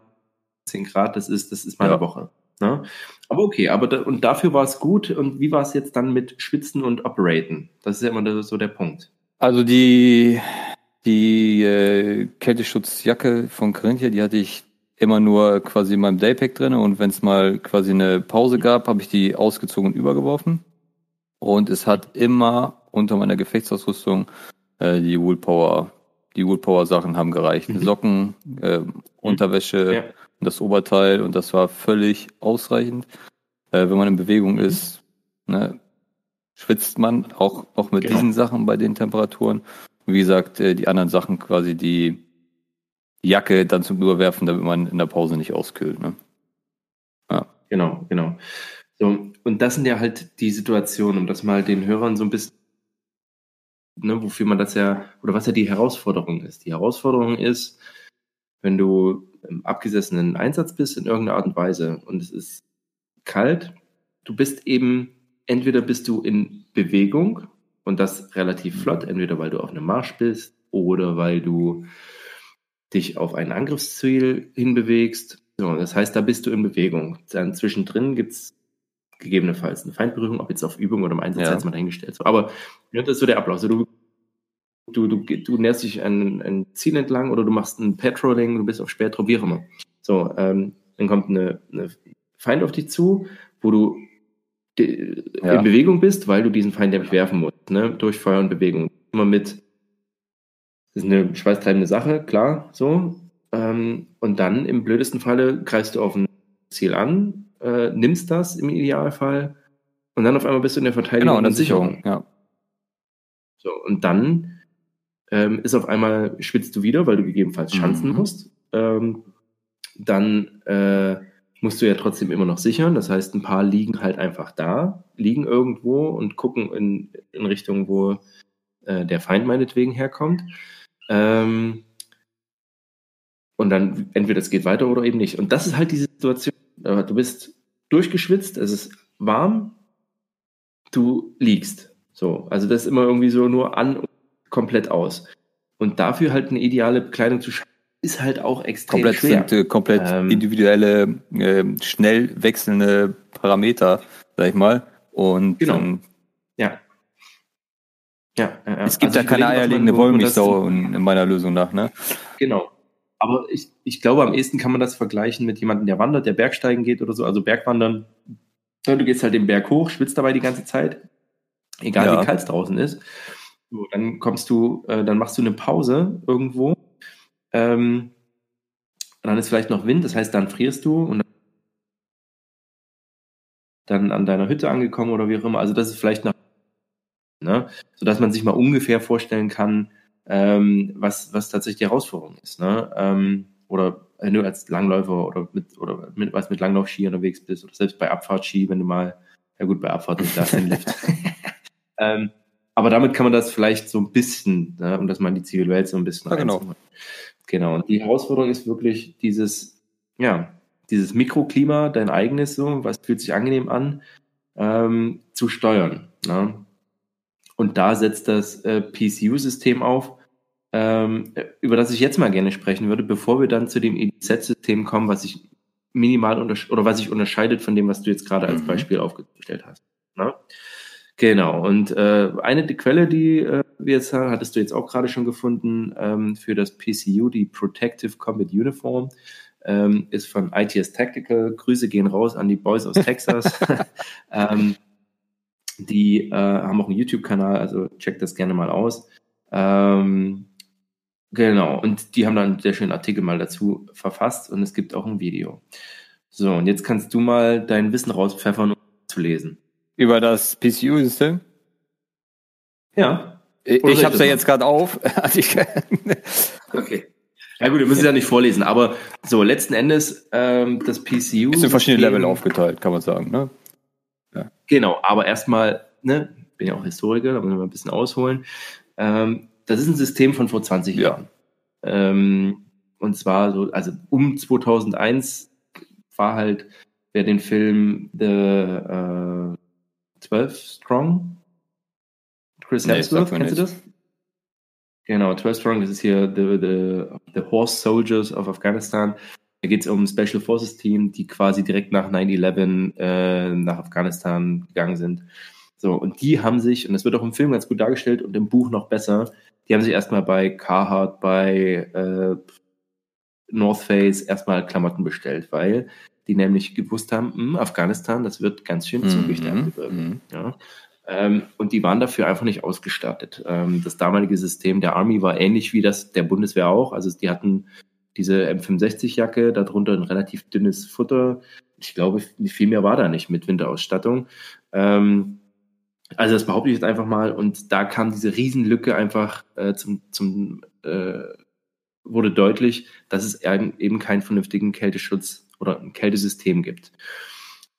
10 Grad, das ist, das ist mal ja. Woche. Ne? Aber okay, aber da, und dafür war es gut. Und wie war es jetzt dann mit Schwitzen und Operaten? Das ist ja immer so der Punkt. Also die, die äh, Kälteschutzjacke von Corinthia, die hatte ich immer nur quasi in meinem Daypack drin und wenn es mal quasi eine Pause gab, habe ich die ausgezogen und übergeworfen. Und es hat immer unter meiner Gefechtsausrüstung äh, die Woolpower, die Woolpower Sachen haben gereicht. Mhm. <laughs> Socken, äh, Unterwäsche, ja das Oberteil und das war völlig ausreichend. Äh, wenn man in Bewegung mhm. ist, ne, schwitzt man auch, auch mit genau. diesen Sachen bei den Temperaturen. Und wie gesagt, äh, die anderen Sachen quasi die Jacke dann zum Überwerfen, damit man in der Pause nicht auskühlt. Ne? Ja. Genau, genau. So, und das sind ja halt die Situationen, um das mal den Hörern so ein bisschen, ne, wofür man das ja, oder was ja die Herausforderung ist. Die Herausforderung ist, wenn du abgesessenen Einsatz bist in irgendeiner Art und Weise und es ist kalt, du bist eben, entweder bist du in Bewegung und das relativ flott, entweder weil du auf einem Marsch bist oder weil du dich auf ein Angriffsziel hinbewegst. So, das heißt, da bist du in Bewegung. Dann zwischendrin gibt's gegebenenfalls eine Feindberührung, ob jetzt auf Übung oder im Einsatz, ja. mal dahingestellt. So, aber das ist so der Ablauf. Also du, du, du, du näherst dich ein, ein Ziel entlang oder du machst ein Patrolling, du bist auf Spätrupp, wie auch immer. So, ähm, dann kommt eine, eine Feind auf dich zu, wo du ja. in Bewegung bist, weil du diesen Feind nämlich werfen musst, ne? durch Feuer und Bewegung. Immer mit das ist eine schweißtreibende Sache, klar, so. Ähm, und dann im blödesten Falle greifst du auf ein Ziel an, äh, nimmst das im Idealfall und dann auf einmal bist du in der Verteidigung genau, und Sicherung. Ja. So, und dann ähm, ist auf einmal schwitzt du wieder, weil du gegebenenfalls schanzen mhm. musst. Ähm, dann äh, musst du ja trotzdem immer noch sichern. Das heißt, ein paar liegen halt einfach da, liegen irgendwo und gucken in, in Richtung, wo äh, der Feind meinetwegen herkommt. Ähm, und dann entweder es geht weiter oder eben nicht. Und das ist halt die Situation. Du bist durchgeschwitzt, es ist warm, du liegst. So, also das ist immer irgendwie so nur an und komplett aus. Und dafür halt eine ideale Bekleidung zu schaffen, ist halt auch extrem komplett schwer. Sind, äh, komplett ähm, individuelle, äh, schnell wechselnde Parameter, sag ich mal. Und genau. Ähm, ja. Ja, ja, ja. Es gibt also da keine eierlegende Wollmilchsau in, in meiner Lösung nach, ne? Genau. Aber ich, ich glaube, am ehesten kann man das vergleichen mit jemandem, der wandert, der Bergsteigen geht oder so. Also Bergwandern, du gehst halt den Berg hoch, schwitzt dabei die ganze Zeit, egal ja. wie kalt es draußen ist. So, dann kommst du, äh, dann machst du eine Pause irgendwo. Ähm, dann ist vielleicht noch Wind, das heißt, dann frierst du und dann an deiner Hütte angekommen oder wie auch immer. Also das ist vielleicht noch ne? sodass man sich mal ungefähr vorstellen kann, ähm, was, was tatsächlich die Herausforderung ist. Ne? Ähm, oder wenn du als Langläufer oder mit, oder mit, was mit Langlaufski unterwegs bist oder selbst bei Abfahrtski, wenn du mal, ja gut, bei Abfahrt nicht das den Lift. <laughs> ähm, aber damit kann man das vielleicht so ein bisschen, ne, um das mal in die Zivilwelt so ein bisschen ja, genau. Genau. Und die Herausforderung ist wirklich dieses, ja, dieses Mikroklima, dein eigenes so, was fühlt sich angenehm an, ähm, zu steuern. Ne? Und da setzt das äh, PCU-System auf, ähm, über das ich jetzt mal gerne sprechen würde, bevor wir dann zu dem EDZ-System kommen, was sich minimal oder was sich unterscheidet von dem, was du jetzt gerade als mhm. Beispiel aufgestellt hast. Ne? Genau. Und äh, eine die Quelle, die äh, wir jetzt haben, hattest du jetzt auch gerade schon gefunden ähm, für das PCU, die Protective Combat Uniform, ähm, ist von ITS Tactical. Grüße gehen raus an die Boys aus Texas. <laughs> ähm, die äh, haben auch einen YouTube-Kanal, also checkt das gerne mal aus. Ähm, genau, und die haben dann einen sehr schönen Artikel mal dazu verfasst und es gibt auch ein Video. So, und jetzt kannst du mal dein Wissen rauspfeffern, um zu lesen. Über das PCU-System? Ja. Ich, ich habe es ja jetzt gerade auf. <laughs> okay. Ja gut, ihr müsst es ja nicht vorlesen, aber so, letzten Endes ähm, das PCU. Ist in verschiedene Level aufgeteilt, kann man sagen, ne? Ja. Genau, aber erstmal, ne, bin ja auch Historiker, da muss man ein bisschen ausholen. Ähm, das ist ein System von vor 20 ja. Jahren. Ähm, und zwar so, also um 2001 war halt, wer den Film The äh, 12 Strong, Chris nee, Hemsworth, kennst du das? Genau, 12 Strong, das ist hier the, the, the Horse Soldiers of Afghanistan. Da geht es um ein Special Forces Team, die quasi direkt nach 9-11 äh, nach Afghanistan gegangen sind. So, und die haben sich, und das wird auch im Film ganz gut dargestellt und im Buch noch besser, die haben sich erstmal bei Carhartt, bei äh, North Face erstmal Klamotten bestellt, weil die nämlich gewusst haben, mh, hm, Afghanistan, das wird ganz schön zügig mhm. mhm. Ja. Ähm, und die waren dafür einfach nicht ausgestattet. Ähm, das damalige System der Army war ähnlich wie das der Bundeswehr auch. Also die hatten diese M65-Jacke, darunter ein relativ dünnes Futter. Ich glaube, viel mehr war da nicht mit Winterausstattung. Ähm, also das behaupte ich jetzt einfach mal. Und da kam diese Riesenlücke einfach äh, zum, zum äh, wurde deutlich, dass es eben keinen vernünftigen Kälteschutz oder ein Kältesystem gibt.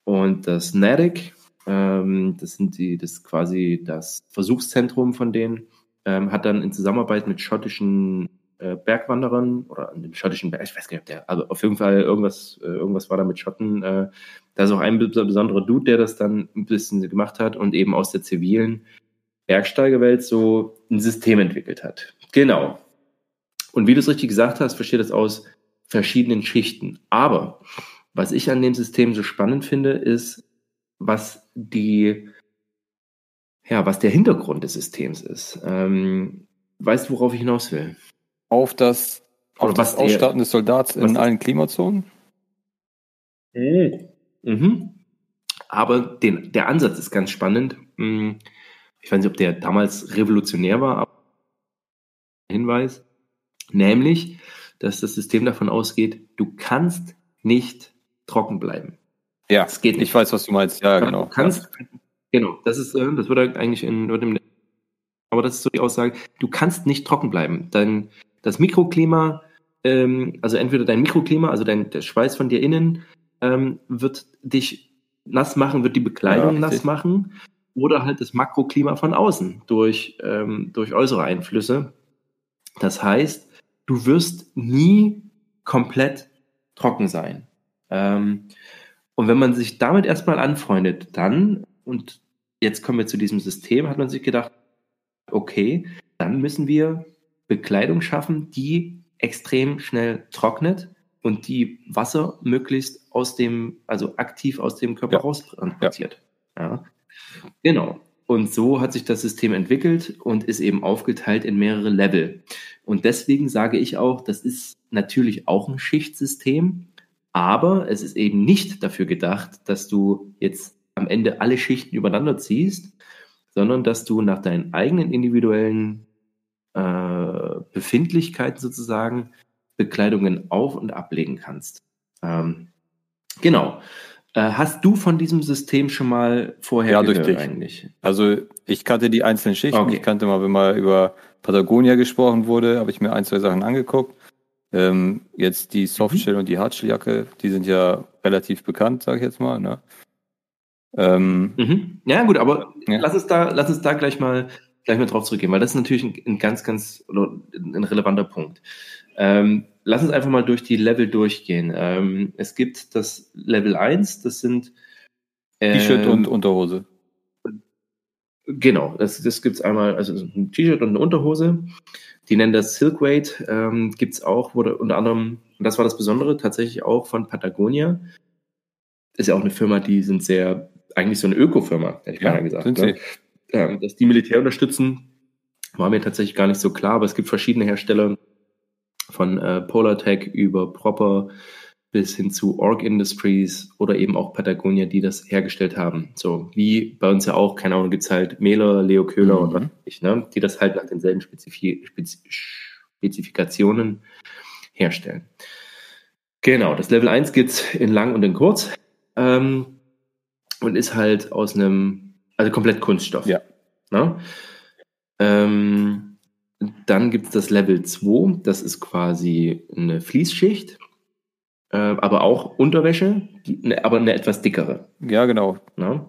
Und das NADIC, ähm, das sind die, das quasi das Versuchszentrum von denen, ähm, hat dann in Zusammenarbeit mit schottischen äh, Bergwanderern oder an dem schottischen Berg, ich weiß gar nicht, der, also auf jeden Fall irgendwas, äh, irgendwas war da mit Schotten. Äh, da ist auch ein besonderer Dude, der das dann ein bisschen gemacht hat und eben aus der zivilen Bergsteigerwelt so ein System entwickelt hat. Genau. Und wie du es richtig gesagt hast, versteht das aus verschiedenen Schichten. Aber was ich an dem System so spannend finde, ist, was die, ja, was der Hintergrund des Systems ist. Ähm, weißt du, worauf ich hinaus will? Auf das, auf das Ausstarten des Soldats in allen Klimazonen? Mhm. Aber den, der Ansatz ist ganz spannend. Hm, ich weiß nicht, ob der damals revolutionär war, aber Hinweis. Nämlich, dass das System davon ausgeht, du kannst nicht trocken bleiben. Ja, es geht nicht. ich weiß, was du meinst. Ja, genau. Du kannst, ja. genau, das ist, äh, das würde eigentlich in, dem, aber das ist so die Aussage, du kannst nicht trocken bleiben. Dein, das Mikroklima, ähm, also entweder dein Mikroklima, also dein, der Schweiß von dir innen, ähm, wird dich nass machen, wird die Bekleidung ja, nass machen oder halt das Makroklima von außen durch, ähm, durch äußere Einflüsse. Das heißt, du wirst nie komplett trocken sein. Ähm, und wenn man sich damit erstmal anfreundet, dann, und jetzt kommen wir zu diesem System, hat man sich gedacht, okay, dann müssen wir Bekleidung schaffen, die extrem schnell trocknet und die Wasser möglichst aus dem, also aktiv aus dem Körper ja. raustransportiert. Ja. ja. Genau. Und so hat sich das System entwickelt und ist eben aufgeteilt in mehrere Level. Und deswegen sage ich auch, das ist natürlich auch ein Schichtsystem, aber es ist eben nicht dafür gedacht, dass du jetzt am Ende alle Schichten übereinander ziehst, sondern dass du nach deinen eigenen individuellen äh, Befindlichkeiten sozusagen Bekleidungen auf- und ablegen kannst. Ähm, genau. Äh, hast du von diesem System schon mal vorher ja, gehört durch dich. eigentlich? Also ich kannte die einzelnen Schichten. Okay. Ich kannte mal, wenn mal über Patagonia gesprochen wurde, habe ich mir ein, zwei Sachen angeguckt. Ähm, jetzt die Softshell mhm. und die Hardshelljacke, die sind ja relativ bekannt, sage ich jetzt mal. Ne? Ähm, mhm. Ja gut, aber ja. lass es da, lass es da gleich mal gleich mal drauf zurückgehen, weil das ist natürlich ein, ein ganz, ganz ein relevanter Punkt. Ähm, lass uns einfach mal durch die Level durchgehen. Ähm, es gibt das Level 1, das sind ähm, T-Shirt und Unterhose. Genau, das, das gibt es einmal, also ein T-Shirt und eine Unterhose. Die nennen das Silk Weight, ähm, gibt es auch, wurde unter anderem, und das war das Besondere, tatsächlich auch von Patagonia. Ist ja auch eine Firma, die sind sehr, eigentlich so eine Öko-Firma, hätte ich ja, gesagt. Sind ne? sie. Ähm, dass die Militär unterstützen, war mir tatsächlich gar nicht so klar, aber es gibt verschiedene Hersteller, von äh, Polartech über Proper bis hin zu Org Industries oder eben auch Patagonia, die das hergestellt haben. So wie bei uns ja auch, keine Ahnung, gibt's halt Mähler, Leo Köhler mhm. und was ich, ne, die das halt nach denselben Spezif Spez Spezifikationen herstellen. Genau, das Level 1 gibt's in lang und in kurz ähm, und ist halt aus einem, also komplett Kunststoff. Ja. Ne? Ähm, dann gibt es das Level 2, das ist quasi eine Fließschicht, äh, aber auch Unterwäsche, die, ne, aber eine etwas dickere. Ja, genau. Ne?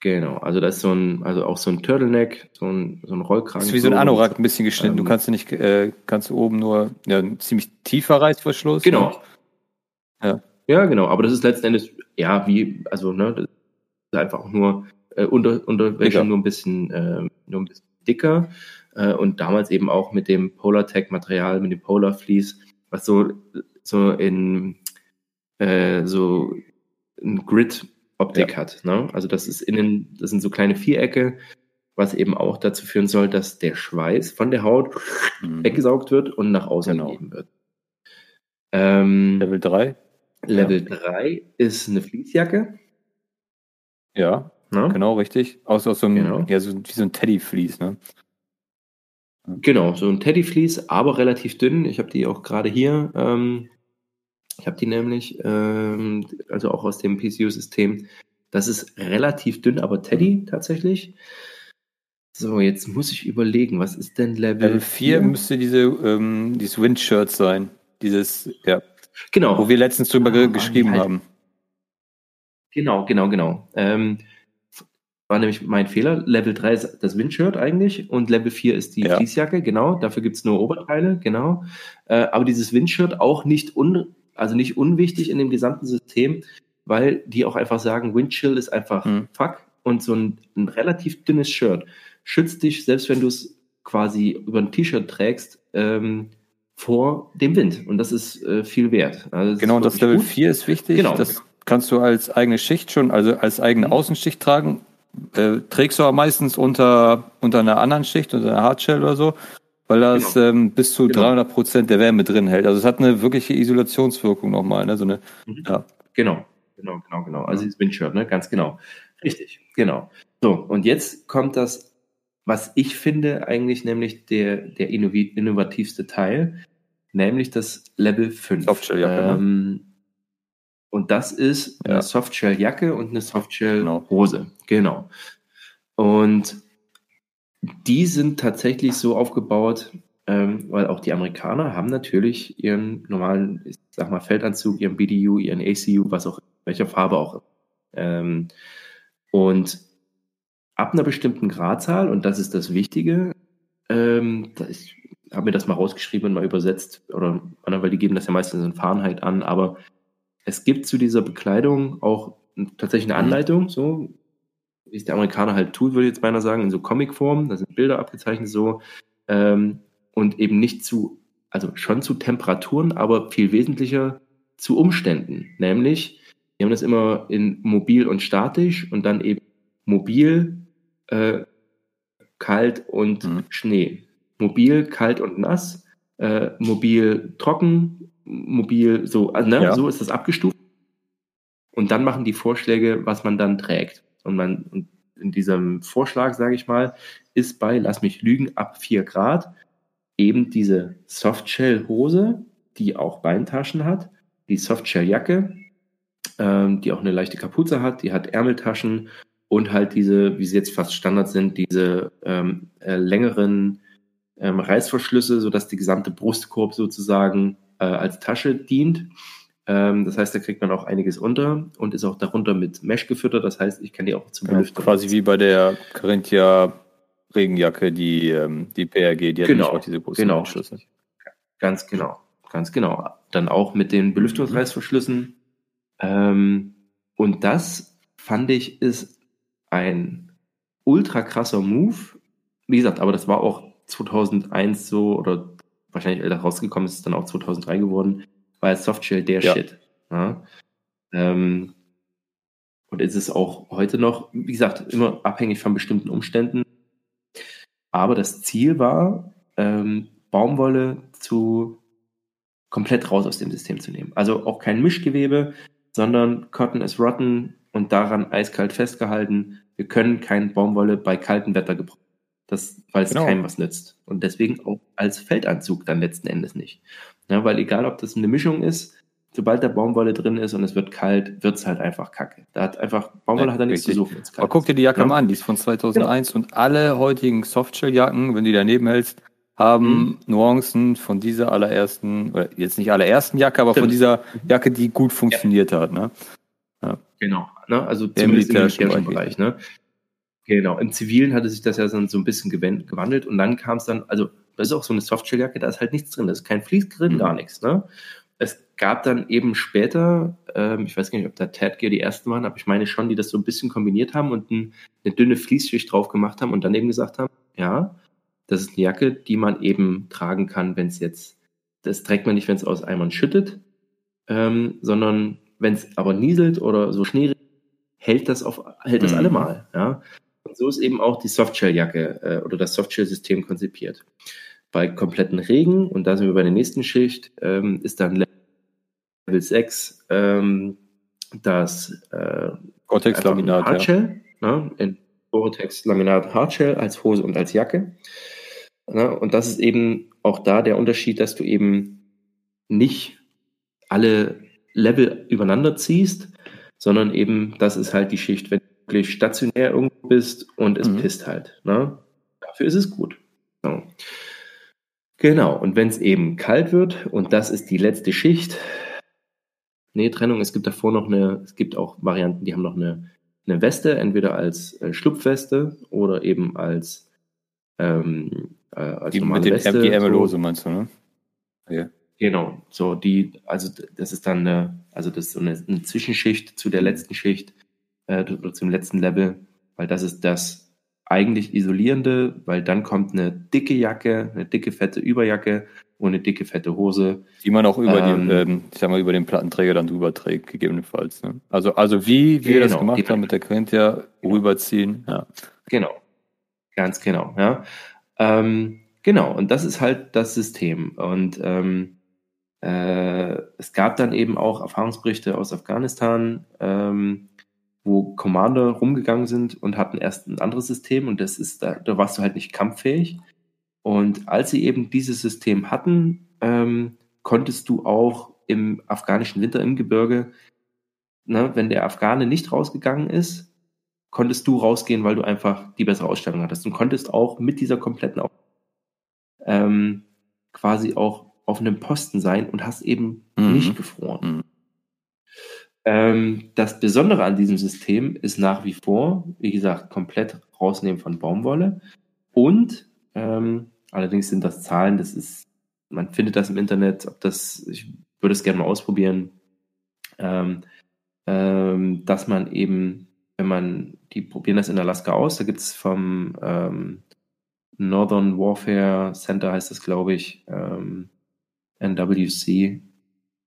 Genau, also das ist so ein, also auch so ein Turtleneck, so ein, so ein Rollkragen. Das ist wie so ein Anorak ein bisschen geschnitten. Ähm, du kannst nicht, äh, kannst oben nur, ja, ein ziemlich tiefer Reißverschluss. Genau. Ja. Ja, genau, aber das ist letzten Endes, ja, wie, also, ne, das ist einfach auch nur äh, unter, Unterwäsche nur ein bisschen, äh, nur ein bisschen dicker äh, und damals eben auch mit dem Polartech-Material, mit dem Polar Fleece, was so, so in äh, so ein Grid-Optik ja. hat. Ne? Also das ist innen, das sind so kleine Vierecke, was eben auch dazu führen soll, dass der Schweiß von der Haut mhm. weggesaugt wird und nach außen genau. gegeben wird. Ähm, Level 3? Level ja. 3 ist eine Fließjacke. Ja, ne? genau, richtig. Aus, aus so einem, genau. ja, so, wie so ein Teddy-Fleece, ne? Genau, so ein Teddyfleece, aber relativ dünn. Ich habe die auch gerade hier. Ähm, ich habe die nämlich, ähm, also auch aus dem PCU-System. Das ist relativ dünn, aber Teddy tatsächlich. So, jetzt muss ich überlegen, was ist denn Level, Level 4? 4 müsste diese, ähm, dieses Windshirt sein. Dieses, ja. Genau. Wo wir letztens drüber ah, geschrieben halt. haben. Genau, genau, genau. Ähm, war nämlich mein Fehler. Level 3 ist das Windshirt eigentlich und Level 4 ist die Ja. Fließjacke, genau. Dafür gibt's nur Oberteile, genau. Äh, aber dieses Windshirt auch nicht un, also nicht unwichtig in dem gesamten System, weil die auch einfach sagen, Windchill ist einfach Mhm. fuck und so ein, ein relativ dünnes Shirt schützt dich, selbst wenn du es quasi über ein T-Shirt trägst, ähm, vor dem Wind. Und das ist äh, viel wert. Also Genau, und das Level gut. 4 ist wichtig. Genau. Das kannst du als eigene Schicht schon, also als eigene Mhm. Außenschicht tragen. Äh, trägst du aber meistens unter, unter einer anderen Schicht, unter einer Hardshell oder so, weil das ähm, bis zu Genau. 300 Prozent der Wärme drin hält. Also es hat eine wirkliche Isolationswirkung nochmal. Ne? So eine, Mhm. ja. Genau, genau, genau, genau. Also dieses Windshirt, ne? Ganz genau. Richtig, genau. So, und jetzt kommt das, was ich finde, eigentlich nämlich der, der innovativste Teil, nämlich das Level 5. Softshelljacke, ne? ähm, Und das ist Ja. eine Softshell-Jacke und eine. Softshell-Hose. Genau. Und die sind tatsächlich so aufgebaut, ähm, weil auch die Amerikaner haben natürlich ihren normalen, ich sag mal, Feldanzug, ihren BDU, ihren ACU, was auch, welcher Farbe auch. Ähm, und ab einer bestimmten Gradzahl, und das ist das Wichtige, ähm, ich habe mir das mal rausgeschrieben und mal übersetzt, oder, weil die geben das ja meistens in Fahrenheit an, aber es gibt zu dieser Bekleidung auch tatsächlich eine Mhm. Anleitung, so wie es der Amerikaner halt tut, würde ich jetzt beinahe sagen, in so Comicform, da sind Bilder abgezeichnet so, ähm, und eben nicht zu, also schon zu Temperaturen, aber viel wesentlicher zu Umständen, nämlich, wir haben das immer in mobil und statisch und dann eben mobil, äh, kalt und Mhm. Schnee. Mobil, kalt und nass, äh, mobil trocken, mobil so, also, ne, Ja. so ist das abgestuft. Und dann machen die Vorschläge, was man dann trägt. Und man, und in diesem Vorschlag, sage ich mal, ist bei, lass mich lügen, ab 4 Grad eben diese Softshell-Hose, die auch Beintaschen hat, die Softshell-Jacke, ähm, die auch eine leichte Kapuze hat, die hat Ärmeltaschen und halt diese, wie sie jetzt fast Standard sind, diese ähm, äh, längeren ähm, Reißverschlüsse, sodass die gesamte Brustkorb sozusagen äh, als Tasche dient. Ähm, das heißt, da kriegt man auch einiges unter und ist auch darunter mit Mesh gefüttert. Das heißt, ich kann die auch zum Ja, Belüften. quasi wie bei der Carinthia Regenjacke, die, ähm, die PRG, die hat Genau, nämlich auch diese großen genau. Anschlüsse. Ganz genau, ganz genau. Dann auch mit den Belüftungsreißverschlüssen. Ähm, und das fand ich ist ein ultra krasser Move. Wie gesagt, aber das war auch 2001 so oder wahrscheinlich älter rausgekommen ist es dann auch 2003 geworden, war Softshell der Ja. Shit. Ja? Ähm, und ist es auch heute noch, wie gesagt, immer abhängig von bestimmten Umständen. Aber das Ziel war, ähm, Baumwolle zu komplett raus aus dem System zu nehmen. Also auch kein Mischgewebe, sondern Cotton is rotten und daran eiskalt festgehalten. Wir können kein Baumwolle bei kaltem Wetter gebrauchen. Das, weil es Genau. keinem was nützt. Und deswegen auch als Feldanzug dann letzten Endes nicht. Ja, weil egal, ob das eine Mischung ist, sobald da Baumwolle drin ist und es wird kalt, wird es halt einfach kacke. Da hat einfach, Baumwolle Ja, hat da nichts zu suchen. Aber guck dir die Jacke Ja. mal an, die ist von 2001 und alle heutigen Softshell-Jacken, wenn du die daneben hältst, haben Nuancen von dieser allerersten, oder jetzt nicht allerersten Jacke, aber von Stimmt. dieser Jacke, die gut funktioniert hat. Ne? Genau, ne? also Der zumindest im militärischen Bereich. Ne? Genau, im Zivilen hatte sich das ja dann so ein bisschen gewandelt und dann kam es dann, also das ist auch so eine Softshelljacke, da ist halt nichts drin, da ist kein Vlies drin, Mhm. gar nichts. Ne? Es gab dann eben später, ähm, ich weiß gar nicht, ob da Ted Gear die ersten waren, aber ich meine schon, die das so ein bisschen kombiniert haben und ein, eine dünne Fließschicht drauf gemacht haben und dann eben gesagt haben, ja, das ist eine Jacke, die man eben tragen kann, wenn es jetzt, das trägt man nicht, wenn es aus Eimern schüttet, ähm, sondern wenn es aber nieselt oder so Schnee hält das auf hält das Mhm. allemal. Ja? So ist eben auch die Softshell-Jacke äh, oder das Softshell-System konzipiert. Bei kompletten Regen, und da sind wir bei der nächsten Schicht, ähm, ist dann Level 6 ähm, das äh, Cortex-Laminat, ein ja. Hardshell, ne, in Gore-Tex Laminat Hardshell als Hose und als Jacke. Ne, und das ist eben auch da der Unterschied, dass du eben nicht alle Level übereinander ziehst, sondern eben, das ist halt die Schicht, wenn wirklich stationär irgendwo bist und es Mhm. pisst halt. Ne? Dafür ist es gut. So. Genau, und wenn es eben kalt wird, und das ist die letzte Schicht, nee, Trennung, es gibt davor noch eine, es gibt auch Varianten, die haben noch eine, eine Weste, entweder als äh, Schlupfweste oder eben als, ähm, äh, als die, normale mit den, Weste. Die Ärmellose so. meinst du, ne? Ja. Genau, so die, also das ist dann eine, also das ist so eine, eine Zwischenschicht zu der letzten Schicht äh, zum letzten Level, weil das ist das eigentlich isolierende, weil dann kommt eine dicke Jacke, eine dicke fette Überjacke und eine dicke fette Hose. Die man auch über ähm, die, ähm, ich sag mal, über den Plattenträger dann drüber trägt, gegebenenfalls. Ne? Also, also wie wir genau, das gemacht haben mit der Quentia, genau. rüberziehen, ja. Genau. Ganz genau, ja. Ähm, genau, und das ist halt das System. Und ähm, äh, es gab dann eben auch Erfahrungsberichte aus Afghanistan, ähm, wo Commander rumgegangen sind und hatten erst ein anderes System und das ist, da, da warst du halt nicht kampffähig. Und als sie eben dieses System hatten, ähm, konntest du auch im afghanischen Winter im Gebirge, ne, wenn der Afghane nicht rausgegangen ist, konntest du rausgehen, weil du einfach die bessere Ausstellung hattest und konntest auch mit dieser kompletten ähm, quasi auch auf einem Posten sein und hast eben mhm. nicht gefroren. Mhm. Ähm, das Besondere an diesem System ist nach wie vor, wie gesagt, komplett rausnehmen von Baumwolle. Und ähm, allerdings sind das Zahlen, das ist, man findet das im Internet, ob das, ich würde es gerne mal ausprobieren, ähm, ähm, dass man eben, wenn man, die probieren das in Alaska aus, da gibt es vom ähm, Northern Warfare Center heißt das, glaube ich, ähm, NWC,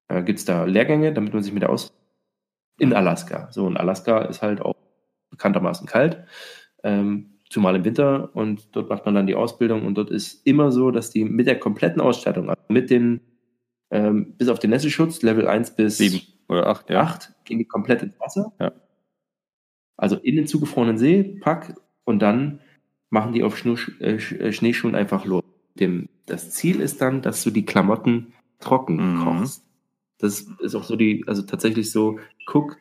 äh, gibt es da Lehrgänge, damit man sich mit der aus in Alaska. So, und Alaska ist halt auch bekanntermaßen kalt, ähm, zumal im Winter. Und dort macht man dann die Ausbildung. Und dort ist immer so, dass die mit der kompletten Ausstattung, also mit den, ähm, bis auf den Nässeschutz, Level 1 bis 7 oder 8, ja. 8 gehen die komplett ins Wasser. Ja. Also in den zugefrorenen See, pack, und dann machen die auf Schnu äh, äh, Schneeschuhen einfach los. Dem, das Ziel ist dann, dass du die Klamotten trocken mhm. kochst. Das ist auch so die, also tatsächlich so, cook,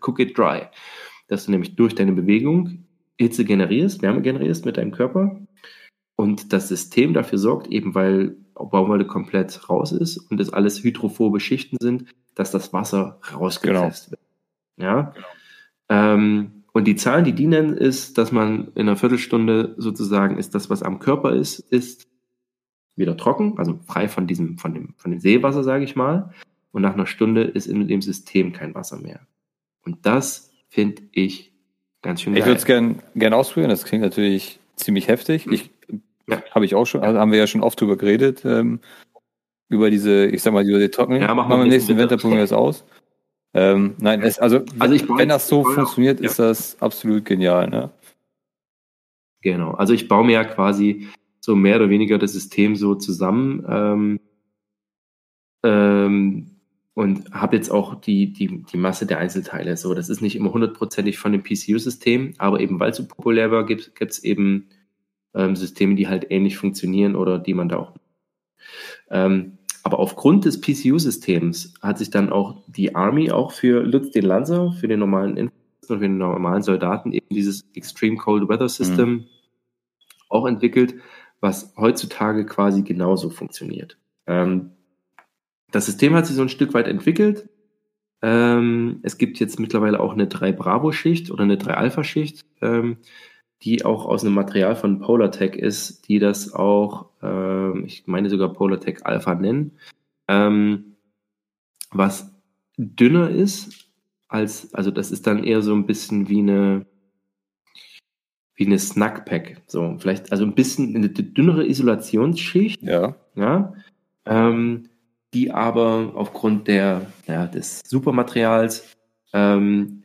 cook it dry. Dass du nämlich durch deine Bewegung Hitze generierst, Wärme generierst mit deinem Körper und das System dafür sorgt, eben weil Baumwolle komplett raus ist und das alles hydrophobe Schichten sind, dass das Wasser rausgepresst genau. wird. Ja. Genau. Ähm, und die Zahlen, die die nennen, ist, dass man in einer Viertelstunde sozusagen ist das, was am Körper ist, ist wieder trocken, also frei von diesem, von dem, von dem Seewasser, sage ich mal und nach einer Stunde ist in dem System kein Wasser mehr. Und das finde ich ganz schön geil. Ich würde es gerne gern ausprobieren. Das klingt natürlich ziemlich heftig. Ich ja. habe ich auch schon, also haben wir ja schon oft drüber geredet, ähm, über diese, ich sag mal, über die Trocknen. Ja, machen wir im nächsten Winter, probieren wir das aus. Ähm, nein, es, also, also ich wenn das so funktioniert, ja. ist das absolut genial. Ne? Genau, also ich baue mir ja quasi so mehr oder weniger das System so zusammen. Ähm, ähm, und habe jetzt auch die, die, die Masse der Einzelteile. So, das ist nicht immer hundertprozentig von dem PCU-System, aber eben weil es so populär war, gibt es eben ähm, Systeme, die halt ähnlich funktionieren oder die man da auch. Ähm, aber aufgrund des PCU-Systems hat sich dann auch die Army auch für Lutz den Lanzer, für den normalen und für den normalen Soldaten eben dieses Extreme Cold Weather System mhm. auch entwickelt, was heutzutage quasi genauso funktioniert. Ähm, das System hat sich so ein Stück weit entwickelt. Ähm, es gibt jetzt mittlerweile auch eine 3 Bravo-Schicht oder eine 3 Alpha-Schicht, ähm, die auch aus einem Material von Polartec ist, die das auch, ähm, ich meine sogar Polartec Alpha nennen, ähm, was dünner ist als, also das ist dann eher so ein bisschen wie eine, wie eine Snackpack. So, vielleicht, also ein bisschen eine dünnere Isolationsschicht. Ja. Ja. Ähm, die aber aufgrund der, ja, des Supermaterials ähm,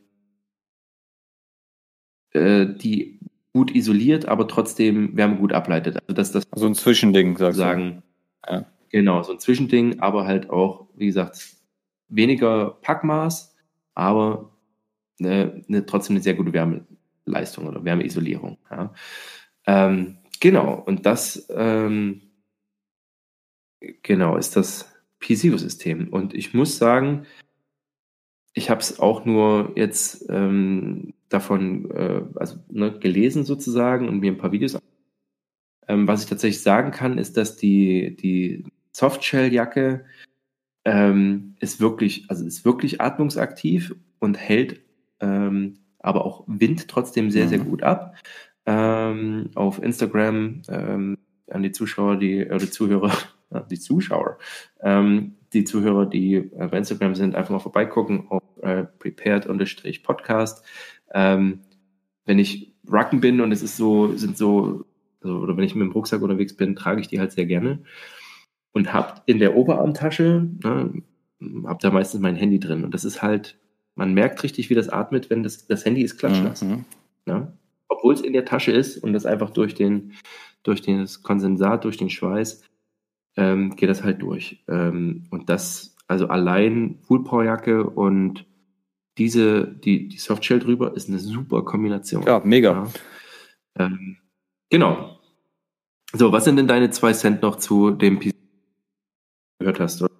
äh, die gut isoliert, aber trotzdem Wärme gut ableitet. Also dass das so ein Zwischending, sagst sagen. Du. Ja. Genau, so ein Zwischending, aber halt auch, wie gesagt, weniger Packmaß, aber eine, eine, trotzdem eine sehr gute Wärmeleistung oder Wärmeisolierung. Ja. Ähm, genau, und das ähm, genau ist das PCU-System. Und ich muss sagen, ich habe es auch nur jetzt ähm, davon äh, also, ne, gelesen sozusagen und mir ein paar Videos. Ähm, was ich tatsächlich sagen kann, ist, dass die, die Softshell-Jacke ähm, ist wirklich, also ist wirklich atmungsaktiv und hält ähm, aber auch Wind trotzdem sehr, sehr Mhm. gut ab. Ähm, auf Instagram ähm, an die Zuschauer, die, oder die Zuhörer, die Zuschauer, ähm, die Zuhörer, die äh, bei Instagram sind, einfach mal vorbeigucken auf äh, prepared-podcast. Ähm, wenn ich Rucken bin und es ist so, sind so, also, oder wenn ich mit dem Rucksack unterwegs bin, trage ich die halt sehr gerne und hab in der Oberarmtasche, ne, hab da meistens mein Handy drin und das ist halt, man merkt richtig, wie das atmet, wenn das, das Handy ist klatschnass. Mhm. Ne? Obwohl es in der Tasche ist und das einfach durch den, durch das Konsensat, durch den Schweiß, ähm, geht das halt durch. Ähm, und das, also allein Poolpowerjacke und diese, die, die Softshell drüber ist eine super Kombination. Ja, mega. Ja. Ähm, genau. So, was sind denn deine zwei Cent noch zu dem PC gehört hast? Oder?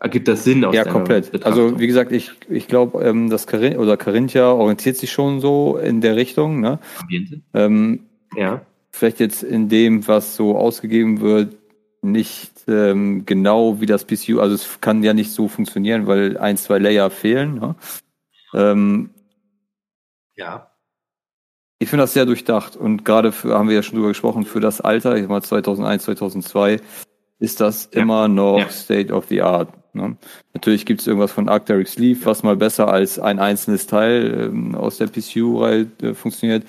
Ergibt das Sinn aus Ja, komplett. Also wie gesagt, ich, ich glaube, ähm, das Carin oder Carinthia orientiert sich schon so in der Richtung. Ne? Ambiente? Ähm, Ja. vielleicht jetzt in dem, was so ausgegeben wird, nicht ähm, genau wie das PCU, also es kann ja nicht so funktionieren, weil ein, zwei Layer fehlen. Ne? Ähm, Ja. ich finde das sehr durchdacht und gerade für, haben wir ja schon drüber gesprochen, für das Alter, ich sag mal 2001, 2002, ist das Ja. immer noch Ja. State of the Art. Ne? Natürlich gibt es irgendwas von Arcteryx Sleeve, was mal besser als ein einzelnes Teil ähm, aus der PCU-Reihe äh, funktioniert,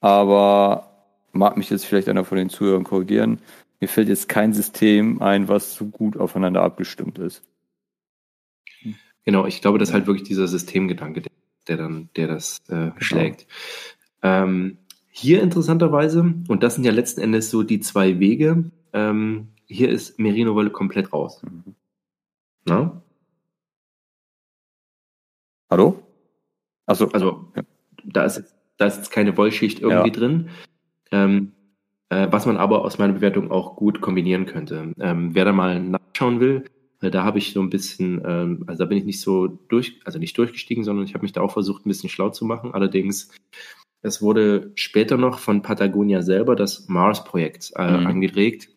aber mag mich jetzt vielleicht einer von den Zuhörern korrigieren. Mir fällt jetzt kein System ein, was so gut aufeinander abgestimmt ist. Genau, ich glaube, das ist halt wirklich dieser Systemgedanke, der, dann, der das Genau. äh, schlägt. Ähm, hier interessanterweise, und das sind ja letzten Endes so die zwei Wege, ähm, hier ist Merino-Wolle komplett raus. Mhm. Na? Hallo? Also, Also, Ja. da, ist, jetzt- da ist jetzt keine Wollschicht irgendwie Ja. drin, ähm, äh, was man aber aus meiner Bewertung auch gut kombinieren könnte. Ähm, wer da mal nachschauen will, äh, da habe ich so ein bisschen, ähm, also da bin ich nicht so durch, also nicht durchgestiegen, sondern ich habe mich da auch versucht, ein bisschen schlau zu machen. Allerdings, es wurde später noch von Patagonia selber das Mars-Projekt äh, Mhm. angeregt.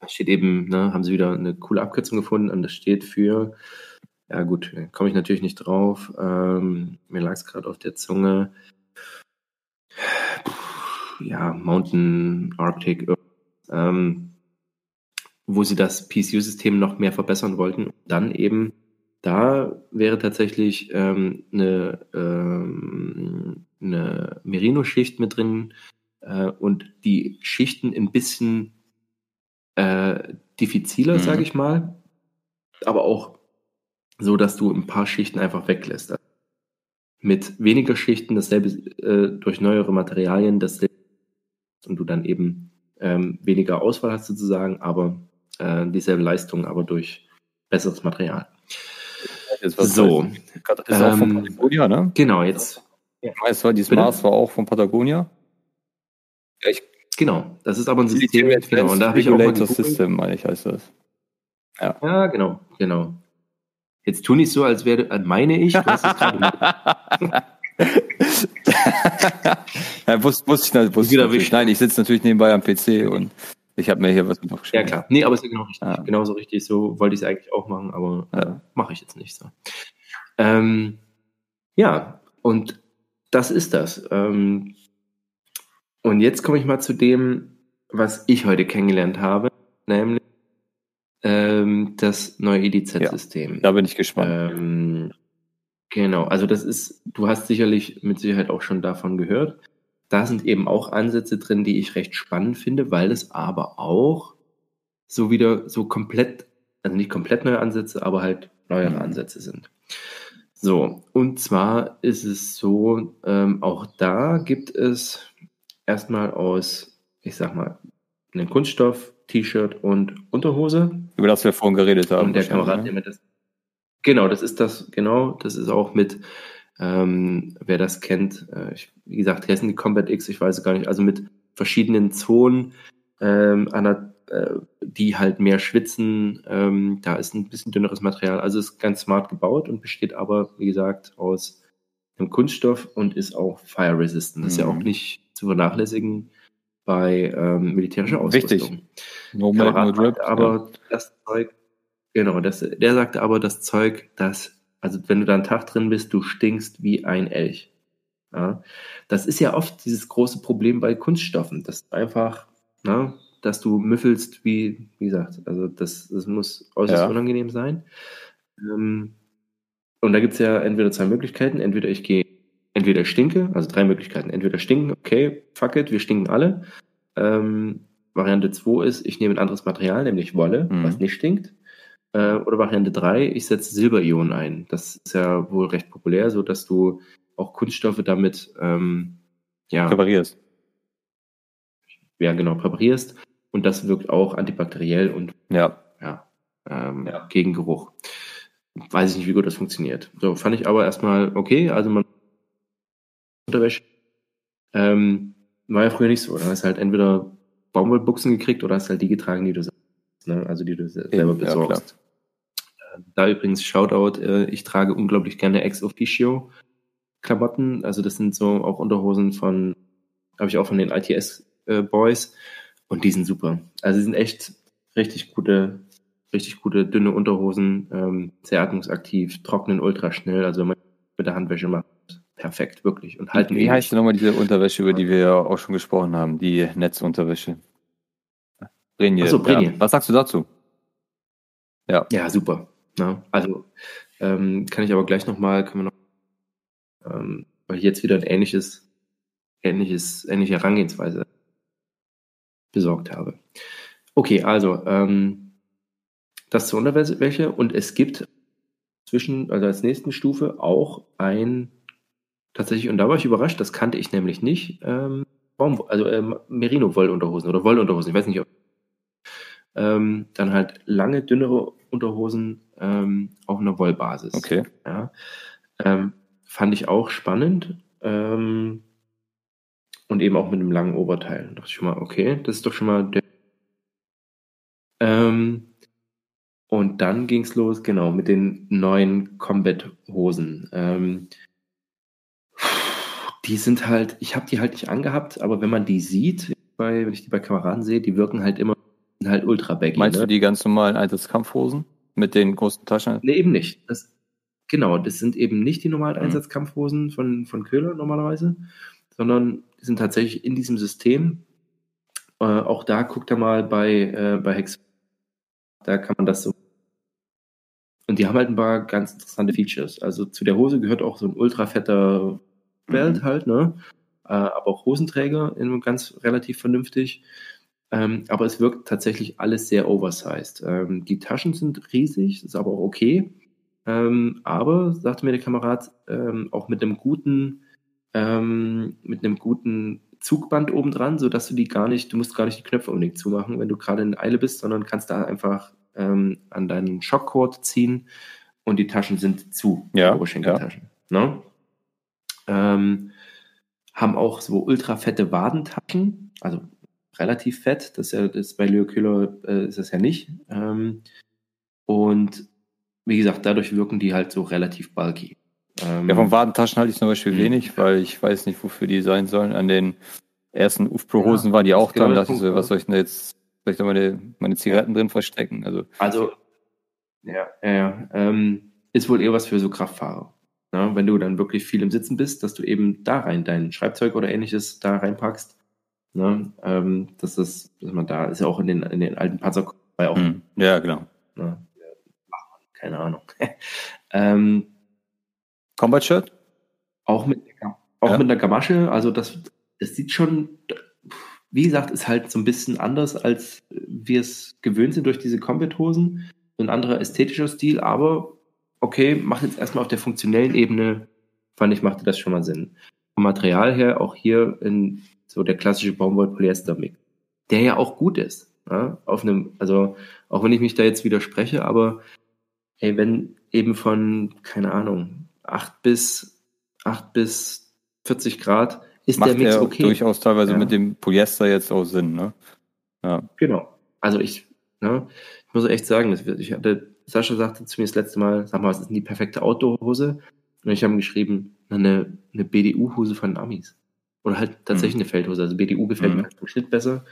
Da steht eben, ne, haben sie wieder eine coole Abkürzung gefunden und das steht für, ja gut, komme ich natürlich nicht drauf. Ähm, mir lag es gerade auf der Zunge. Ja, Mountain Arctic, ähm, wo sie das PCU-System noch mehr verbessern wollten. Und dann eben, da wäre tatsächlich ähm, eine, ähm, eine Merino-Schicht mit drin äh, und die Schichten ein bisschen äh, diffiziler, Mhm. sage ich mal, aber auch so, dass du ein paar Schichten einfach weglässt. Also mit weniger Schichten dasselbe äh, durch neuere Materialien dasselbe und du dann eben ähm, weniger Auswahl hast sozusagen, aber äh, dieselbe Leistung, aber durch besseres Material. so, heißt- ist auch von ähm, Patagonia, ne? genau, jetzt, Es war, dieses Bitte? Mars war auch von Patagonia. Ja, ich genau, das ist aber ein System, genau, und da habe ich auch mal gegoogelt. System, meine ich, heißt das. Ja, genau, genau. Jetzt tu nicht so, als wäre, äh, meine ich, du hast es gerade <laughs> <laughs> <laughs> <laughs> ja, wusste, wusste ich, wusste ich natürlich. Nein, ich sitze natürlich nebenbei am PC und ich habe mir hier was mit Ja, aufgeschrieben. klar. Nee, aber ist ja genau richtig. Ja. Genauso richtig. So wollte ich es eigentlich auch machen, aber äh, Ja. mache ich jetzt nicht so. Ähm, ja, und das ist das. Ähm, und jetzt komme ich mal zu dem, was ich heute kennengelernt habe, nämlich ähm, das neue EDZ-System. Da bin ich gespannt. Genau, also das ist, du hast sicherlich mit Sicherheit auch schon davon gehört. Da sind eben auch Ansätze drin, die ich recht spannend finde, weil es aber auch so wieder so komplett, also nicht komplett neue Ansätze, aber halt neuere Mhm. Ansätze sind. So, und zwar ist es so, ähm, auch da gibt es erstmal aus, ich sag mal, einen Kunststoff, T-Shirt und Unterhose. Über das wir vorhin geredet haben. Und der Kamerad, ne? der mit das. Genau, das ist das, genau, das ist auch mit, ähm, wer das kennt, äh, ich, wie gesagt, hier sind die Combat X, ich weiß es gar nicht, also mit verschiedenen Zonen, ähm, der, äh, die halt mehr schwitzen, ähm, da ist ein bisschen dünneres Material, also ist ganz smart gebaut und besteht aber, wie gesagt, aus einem Kunststoff und ist auch fire resistant. Das ist ja Mhm. auch nicht zu vernachlässigen bei ähm, militärischer Wichtig. Ausrüstung. No Melt, no Kamerad Drip. meinte aber das Zeug, genau, das, der sagte aber, das Zeug, das, also wenn du da einen Tag drin bist, du stinkst wie ein Elch. Ja, das ist ja oft dieses große Problem bei Kunststoffen, dass einfach, na, dass du müffelst, wie, wie gesagt, also das, das muss äußerst Ja. unangenehm sein. Ähm, und da gibt es ja entweder zwei Möglichkeiten, entweder ich gehe, entweder ich stinke, also drei Möglichkeiten, entweder stinken, okay, fuck it, wir stinken alle. Ähm, Variante 2 ist, ich nehme ein anderes Material, nämlich Wolle, Mhm. was nicht stinkt. Äh, oder Variante 3, ich setze Silberionen ein. Das ist ja wohl recht populär, so dass du auch Kunststoffe damit ähm, ja, Präparierst. ja, genau, präparierst. Und das wirkt auch antibakteriell und Ja. ja, ähm, Ja. gegen Geruch. Weiß ich nicht, wie gut das funktioniert. So, fand ich aber erstmal okay. Also man Unterwäsche. Ähm, war ja früher nicht so. Da hast du halt entweder Baumwollbuchsen gekriegt oder hast halt die getragen, die du ne? also die du se- selber ja, besorgst. Da übrigens Shoutout, äh, ich trage unglaublich gerne Ex Officio Klamotten. Also das sind so auch Unterhosen von, habe ich auch von den ITS äh, Boys und die sind super. Also die sind echt richtig gute, richtig gute dünne Unterhosen, ähm, sehr atmungsaktiv, trocknen ultra schnell. Also wenn man mit der Handwäsche macht, perfekt, wirklich. Und halten Wie ewig. heißt denn nochmal diese Unterwäsche, über die wir ja auch schon gesprochen haben? Die Netzunterwäsche. Brenje. Ach so, Brenje. Ja. Was sagst du dazu? Ja. Ja, super. Ja, also ähm, kann ich aber gleich nochmal, können wir noch, ähm, weil ich jetzt wieder ein ähnliches, ähnliches, ähnliche Herangehensweise besorgt habe. Okay, also ähm, das zur Unterwäsche und es gibt zwischen, also als nächsten Stufe auch ein tatsächlich, und da war ich überrascht, das kannte ich nämlich nicht, ähm, also ähm, Merino-Wollunterhosen oder Wollunterhosen, ich weiß nicht, ob ähm, dann halt lange, dünnere Unterhosen ähm, auf einer Wollbasis. Okay. Ja. Ähm, fand ich auch spannend. Ähm, und eben auch mit einem langen Oberteil. Da dachte ich schon mal, okay, das ist doch schon mal der. Ähm, und dann ging's los, genau, mit den neuen Combat-Hosen. Ähm, die sind halt, ich habe die halt nicht angehabt, aber wenn man die sieht, bei, wenn ich die bei Kameraden sehe, die wirken halt immer halt ultra baggy. Meinst ne? du die ganz normalen Einsatzkampfhosen mit den großen Taschen? Nee, eben nicht. Das, genau, das sind eben nicht die normalen Mhm. Einsatzkampfhosen von, von Köhler normalerweise, sondern die sind tatsächlich in diesem System. Äh, auch da guckt er mal bei, äh, bei Hex. Da kann man das so. Und die haben halt ein paar ganz interessante Features. Also zu der Hose gehört auch so ein ultra fetter Belt Mhm. halt, ne? Äh, aber auch Hosenträger in ganz relativ vernünftig. Ähm, aber es wirkt tatsächlich alles sehr oversized. Ähm, die Taschen sind riesig, ist aber auch okay. Ähm, aber, sagte mir der Kamerad, ähm, auch mit einem guten, ähm, mit einem guten Zugband obendran, sodass du die gar nicht, du musst gar nicht die Knöpfe unbedingt zumachen, wenn du gerade in Eile bist, sondern kannst da einfach ähm, an deinen Schockcord ziehen und die Taschen sind zu, Ja, Oberschenkeltaschen. Ne? Ähm, haben auch so ultra fette Wadentaschen, also relativ fett, das ist ja das bei Leo Kühler äh, ist das ja nicht. Ähm, und wie gesagt, dadurch wirken die halt so relativ bulky. Ähm, Ja, von Wadentaschen halte ich zum Beispiel Mhm. wenig, weil ich weiß nicht, wofür die sein sollen. An den ersten UFPro-Hosen Ja, waren die auch ist genau da. Da dachte ich so, Punkt, was ja. soll ich denn jetzt, soll ich da meine, meine Zigaretten drin verstecken? Also, Also, ja, ja, ja. Ähm, ist wohl eher was für so Kraftfahrer. Ja, wenn du dann wirklich viel im Sitzen bist, dass du eben da rein dein Schreibzeug oder ähnliches da reinpackst. Ne? Ähm, dass das, dass man da ist ja auch in den, in den alten Panzer war ja auch, hm. ja, genau. ne? keine Ahnung. <laughs> ähm, Combat Shirt? auch mit, auch Ja. mit einer Gamasche, also das, das sieht schon, wie gesagt, ist halt so ein bisschen anders, als wir es gewöhnt sind durch diese Combat-Hosen. So ein anderer ästhetischer Stil, aber okay, macht jetzt erstmal auf der funktionellen Ebene, fand ich, machte das schon mal Sinn. Vom Material her auch hier in so der klassische Baumwoll-Polyester-Mix, der ja auch gut ist. Ja, auf einem, also auch wenn ich mich da jetzt widerspreche, aber ey, wenn eben von, keine Ahnung, 8 bis 8 bis 40 Grad ist der Macht Mix ja okay. durchaus teilweise Ja. mit dem Polyester jetzt auch Sinn, ne? Ja. Genau. Also ich, ne, ich muss echt sagen, das, wird- ich hatte, Sascha sagte zu mir das letzte Mal, sag mal, was ist denn die perfekte Outdoor-Hose? Und ich habe ihm geschrieben, eine, eine BDU-Hose von Amis. Oder halt tatsächlich eine Feldhose. Also BDU gefällt Mhm. mir halt im Schnitt besser.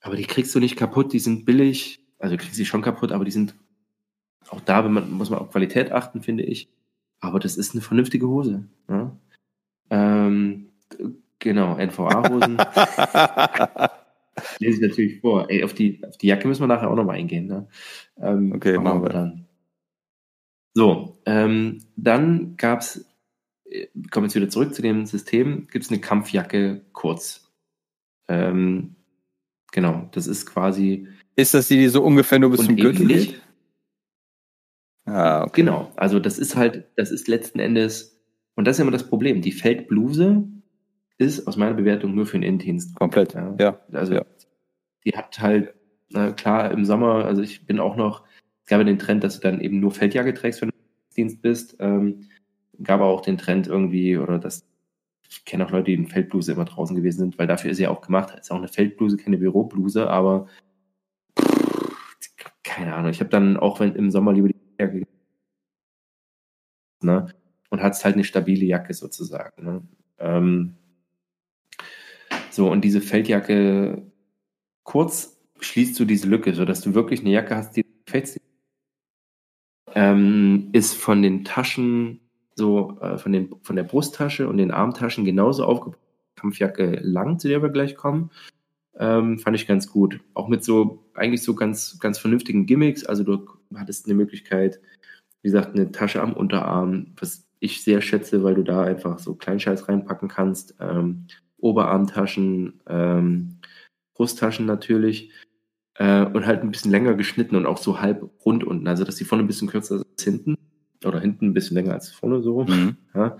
Aber die kriegst du nicht kaputt, die sind billig. Also du kriegst sie schon kaputt, aber die sind auch da man, muss man auf Qualität achten, finde ich. Aber das ist eine vernünftige Hose. Ja? Ähm, genau, NVA-Hosen. <laughs> lese ich natürlich vor. Ey, auf die, auf die Jacke müssen wir nachher auch nochmal eingehen. Ne? Ähm, okay, machen wir dann. So, ähm, dann gab's, äh, kommen wir jetzt wieder zurück zu dem System, gibt es eine Kampfjacke kurz. Ähm, genau, das ist quasi. Ist das die, die so ungefähr nur bis zum Gürtel geht? Ah, okay. Genau, also das ist halt, das ist letzten Endes, und das ist immer das Problem, die Feldbluse ist aus meiner Bewertung nur für den Innendienst. Komplett, ja. ja. Also ja. die hat halt, na klar, im Sommer, also ich bin auch noch, es gab ja den Trend, dass du dann eben nur Feldjacke trägst, wenn du im Dienst bist. Ähm, gab auch den Trend irgendwie, oder das, ich kenne auch Leute, die in Feldbluse immer draußen gewesen sind, weil dafür ist sie auch gemacht. Ist auch eine Feldbluse, keine Bürobluse, aber keine Ahnung. Ich habe dann auch wenn im Sommer lieber die Jacke ne? und hat halt eine stabile Jacke sozusagen. Ne? Ähm, so, und diese Feldjacke kurz schließt du diese Lücke, sodass du wirklich eine Jacke hast, die fällt. Ähm, ist von den Taschen, so äh, von, den, von der Brusttasche und den Armtaschen genauso aufgebaut. Kampfjacke lang, zu der wir gleich kommen. Ähm, fand ich ganz gut. Auch mit so, eigentlich so ganz, ganz vernünftigen Gimmicks. Also du hattest eine Möglichkeit, wie gesagt, eine Tasche am Unterarm, was ich sehr schätze, weil du da einfach so Kleinscheiß reinpacken kannst. Ähm, Oberarmtaschen, ähm, Brusttaschen natürlich äh, und halt ein bisschen länger geschnitten und auch so halb rund unten, also dass die vorne ein bisschen kürzer ist als hinten oder hinten ein bisschen länger als vorne so, mhm. ja,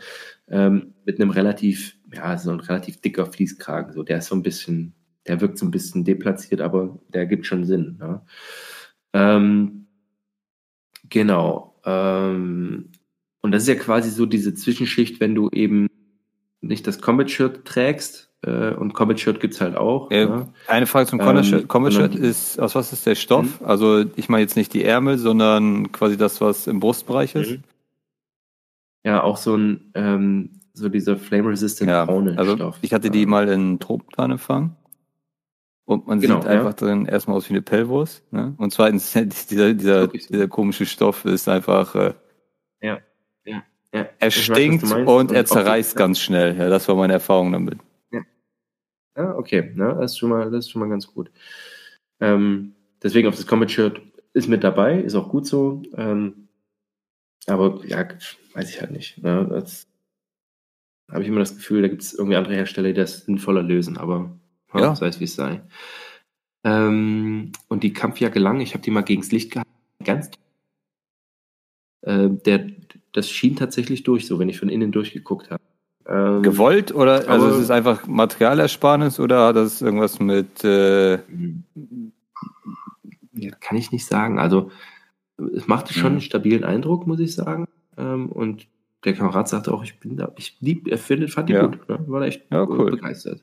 ähm, mit einem relativ, ja, so ein relativ dicker Fließkragen, so der ist so ein bisschen, der wirkt so ein bisschen deplatziert, aber der gibt schon Sinn. Ja. Ähm, genau. Ähm, und das ist ja quasi so diese Zwischenschicht, wenn du eben nicht das Combat-Shirt trägst, äh, und Combat-Shirt gibt's halt auch. Äh, ja. Eine Frage zum Combat-Shirt. Ähm, Combat-Shirt ist, aus was ist der Stoff? Mhm. Also ich meine jetzt nicht die Ärmel, sondern quasi das, was im Brustbereich ist. Mhm. Ja, auch so ein, ähm, so dieser flame-resistant ja, braune also Stoff. Ich hatte die mal in Tropenplan empfangen. Und man genau, sieht einfach ja. drin erstmal aus wie eine Pellwurst. Ne? Und zweitens, <laughs> dieser, dieser, so. dieser komische Stoff ist einfach äh, ja. Ja, er stinkt weiß, und, er zerreißt ganz schnell. Ja, das war meine Erfahrung damit. Ja, ja okay, ja, das, ist schon mal, das ist schon mal ganz gut. Ähm, deswegen auf das Comet-Shirt ist mit dabei, ist auch gut so. Ähm, aber ja, weiß ich halt nicht. Ne? Das habe ich immer das Gefühl, da gibt es irgendwie andere Hersteller, die das sinnvoller lösen, aber ja. sei es wie es sei. Ähm, und die Kampfjacke lang, ich habe die mal gegens Licht gehalten, ganz äh, der, das schien tatsächlich durch, so wenn ich von innen durchgeguckt habe. Ähm, Gewollt oder also ist es einfach Materialersparnis oder hat das irgendwas mit äh ja, kann ich nicht sagen. Also es machte schon einen stabilen Eindruck, muss ich sagen. Ähm, und der Kamerad sagte auch, ich bin da, ich lieb, er findet, fand die ja. gut, ne? war echt ja, cool. begeistert.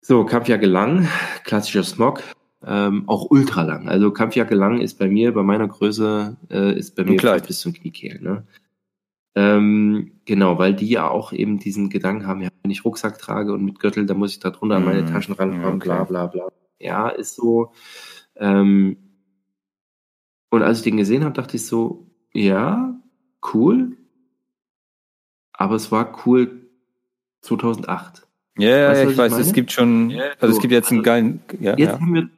So, Kampfjacke lang, klassischer Smog, ähm, auch ultra lang. Also Kampfjacke lang ist bei mir, bei meiner Größe, äh, ist bei mir bis zum Kniekehl. Ne? Ähm, genau, weil die ja auch eben diesen Gedanken haben, ja, wenn ich Rucksack trage und mit Gürtel, dann muss ich da drunter an meine mhm. Taschen rankommen, okay. bla bla bla. Ja, ist so. Ähm, und als ich den gesehen habe, dachte ich so, ja, cool. Aber es war cool 2008. Ja, weißt, ja ich weiß, es gibt schon, also es gibt jetzt einen geilen, ja, jetzt, ja. Haben wir,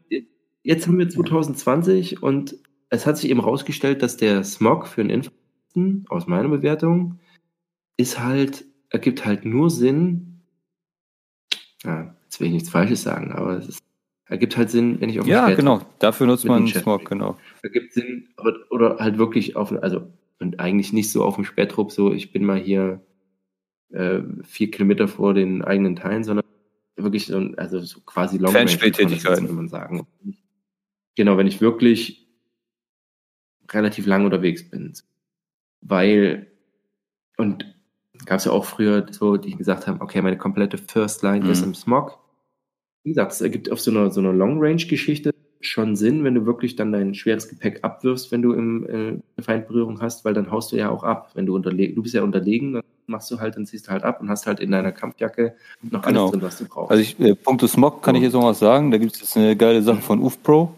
jetzt haben wir 2020 und es hat sich eben rausgestellt, dass der Smog für einen Infanten, aus meiner Bewertung, ist halt, ergibt halt nur Sinn, ja, jetzt will ich nichts Falsches sagen, aber es ist, ergibt halt Sinn, wenn ich auf Ja, genau, dafür nutzt man Smog, genau. Ergibt Sinn, aber, oder halt wirklich auf, also, und eigentlich nicht so auf dem Spätrupp, so, ich bin mal hier äh, vier Kilometer vor den eigenen Teilen, sondern wirklich so, also so quasi Long Range, kann man sagen. Genau, wenn ich wirklich relativ lang unterwegs bin. Weil, und gab es ja auch früher so, die gesagt haben, okay, meine komplette First Line mhm. ist im Smog. Wie gesagt, es ergibt auf so einer, so einer Long-Range-Geschichte schon Sinn, wenn du wirklich dann dein schweres Gepäck abwirfst, wenn du im äh, Feindberührung hast, weil dann haust du ja auch ab. Wenn du unterlegen, du bist ja unterlegen, dann machst du halt, dann ziehst du halt ab und hast halt in deiner Kampfjacke noch alles genau. drin, was du brauchst. Also ich, äh, Punkto Smog kann ich jetzt noch was sagen. Da gibt es jetzt eine geile Sache von UFPro.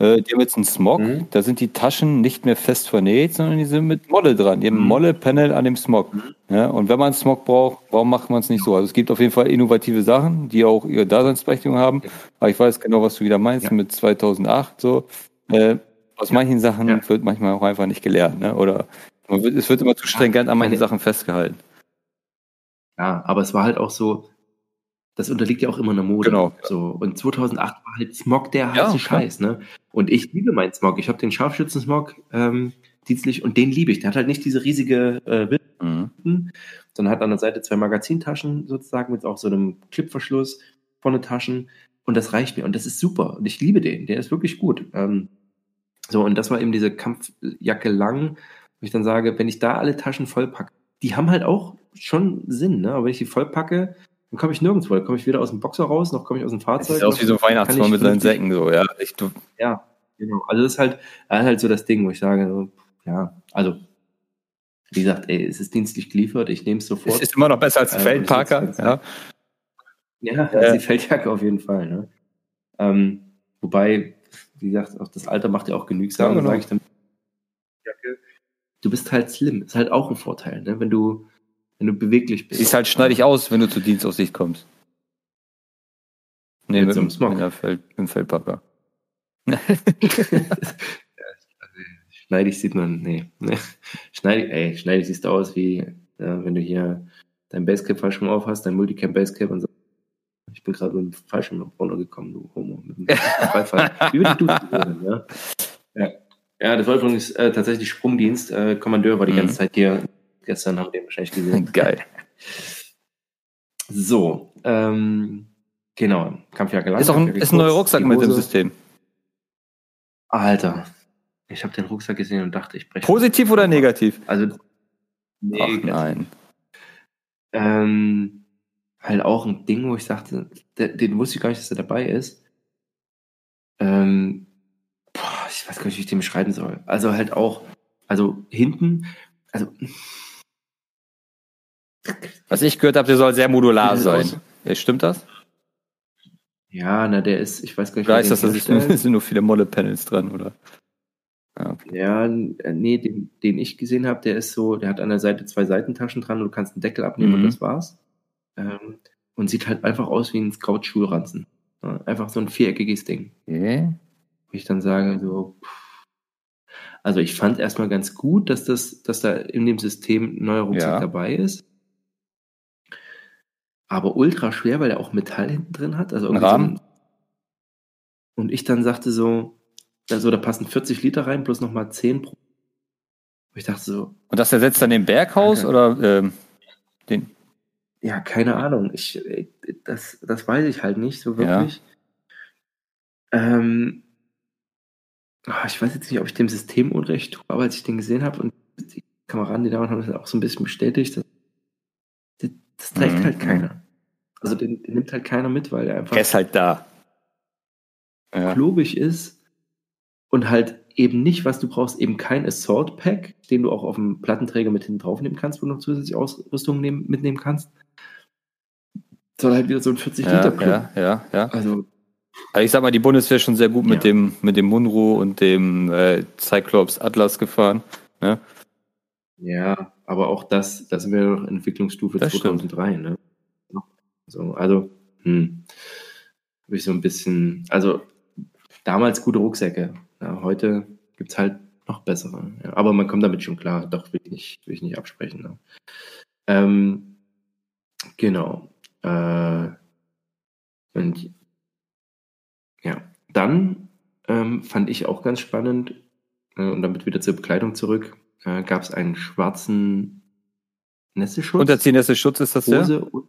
Äh, die haben jetzt einen Smog, mhm. da sind die Taschen nicht mehr fest vernäht, sondern die sind mit Molle dran. Die haben mhm. Molle-Panel an dem Smog. Mhm. Ja, und wenn man Smog braucht, warum macht man es nicht so? Also es gibt auf jeden Fall innovative Sachen, die auch ihre Daseinsberechtigung haben. Aber ich weiß genau, was du wieder meinst ja. mit 2008. So äh, aus manchen Sachen ja. wird manchmal auch einfach nicht gelernt, ne? Oder wird, es wird immer zu stringent an manchen Sachen festgehalten. Ja, aber es war halt auch so, das unterliegt ja auch immer einer Mode. Genau. So. Und 2008 war halt Smog der heiße ja, Scheiß, ne? Und ich liebe meinen Smog. Ich habe den Scharfschützen-Smog ähm, dienstlich und den liebe ich. Der hat halt nicht diese riesige äh, mhm. sondern hat an der Seite zwei Magazintaschen sozusagen mit auch so einem Clipverschluss vorne Taschen und das reicht mir und das ist super und ich liebe den. Der ist wirklich gut. Ähm, so und das war eben diese Kampfjacke lang, wo ich dann sage, wenn ich da alle Taschen vollpacke, die haben halt auch schon Sinn, ne? Aber wenn ich die vollpacke, dann komme ich nirgendwo. Dann komme ich weder aus dem Boxer raus, noch komme ich aus dem Fahrzeug. Das sieht aus wie so ein Weihnachtsmann mit seinen Säcken, so, ja. Ich, ja, genau. Also das ist halt, halt so das Ding, wo ich sage, so, ja, also, wie gesagt, ey, es ist dienstlich geliefert, ich nehme es sofort. Es ist immer noch besser als ein äh, Feldparker, ja. Ja, <laughs> das ist die Feldjacke auf jeden Fall, ne? Ähm, wobei, wie gesagt, auch das Alter macht ja auch genügsam, ja, genau. sage ich dann. Du bist halt slim, ist halt auch ein Vorteil, ne? Wenn du, wenn du beweglich bist. Siehst halt schneidig aus, wenn du zur Dienstaussicht kommst. Nee, mit, mit. Ja, Feld, im Feldpacker. <laughs> schneidig sieht man, nee. <laughs> schneidig, ey, schneidig siehst du aus wie, ja, wenn du hier dein Basecap Fallschirm auf hast, dein Multicam Basecap und so. Ich bin gerade mit dem Fallschirm runtergekommen, du Homo. Mit dem <laughs> wie würde du ja? ja. Ja, das war übrigens äh, tatsächlich Sprungdienst. Äh, Kommandeur war die mhm. ganze Zeit hier Gestern haben wir den wahrscheinlich gesehen. <laughs> Geil. So, ähm, genau. Kampfjacke lang. Ist, auch ein, ist ein neuer Rucksack mit dem System. Alter, ich habe den Rucksack gesehen und dachte, ich breche. Positiv oder negativ? Also, nee, Ach, nein. Ähm, halt auch ein Ding, wo ich sagte, den, den wusste ich gar nicht, dass er dabei ist. Ähm, boah, ich weiß gar nicht, wie ich den beschreiben soll. Also halt auch, also hinten, also was ich gehört habe, der soll sehr modular sein. Ja, stimmt das? Ja, na, der ist, ich weiß gar nicht, Weiß, dass da <laughs> sind nur viele Molle-Panels dran, oder? Ja, okay. ja nee, den, den ich gesehen habe, der ist so, der hat an der Seite zwei Seitentaschen dran und du kannst einen Deckel abnehmen mhm. und das war's. Ähm, und sieht halt einfach aus wie ein Scout-Schulranzen. Einfach so ein viereckiges Ding. Okay. Wo ich dann sage, so, also ich fand erstmal ganz gut, dass das, dass da in dem System ein neuer Rucksack ja. dabei ist aber ultra schwer, weil er auch Metall hinten drin hat. Also irgendwie Rahmen. So und ich dann sagte so, also da passen 40 Liter rein, plus nochmal 10 pro. Ich dachte so. Und das ersetzt dann den Berghaus okay. oder ähm, den? Ja, keine Ahnung. Ich, das, das weiß ich halt nicht so wirklich. Ja. Ähm, ah, ich weiß jetzt nicht, ob ich dem System Unrecht tue, aber als ich den gesehen habe und die Kameraden, die da waren, haben das auch so ein bisschen bestätigt, dass das trägt mhm. halt keiner. Also den, den, nimmt halt keiner mit, weil er einfach. Er ist halt da. Ja. Klobig ist und halt eben nicht, was du brauchst, eben kein Assault Pack, den du auch auf dem Plattenträger mit hinten drauf nehmen kannst, wo du noch zusätzliche Ausrüstung nehmen, mitnehmen kannst. Sondern halt wieder so ein 40 ja, Liter Club. Ja, ja, ja. Also. Also ich sag mal, die Bundeswehr ist schon sehr gut mit ja. dem mit dem Munro und dem äh, Cyclops Atlas gefahren. Ne? Ja, aber auch das, das sind wir noch Entwicklungsstufe das 2003, stimmt. ne? So, also, hm, habe ich so ein bisschen, also damals gute Rucksäcke. Ja, heute gibt es halt noch bessere. Ja, aber man kommt damit schon klar, doch will ich nicht, will ich nicht absprechen. Ne? Ähm, genau. Äh, und ja, dann ähm, fand ich auch ganz spannend, äh, und damit wieder zur Bekleidung zurück, äh, gab es einen schwarzen Nässeschutz. Unterzieh-Nässeschutz ist das Hose, ja?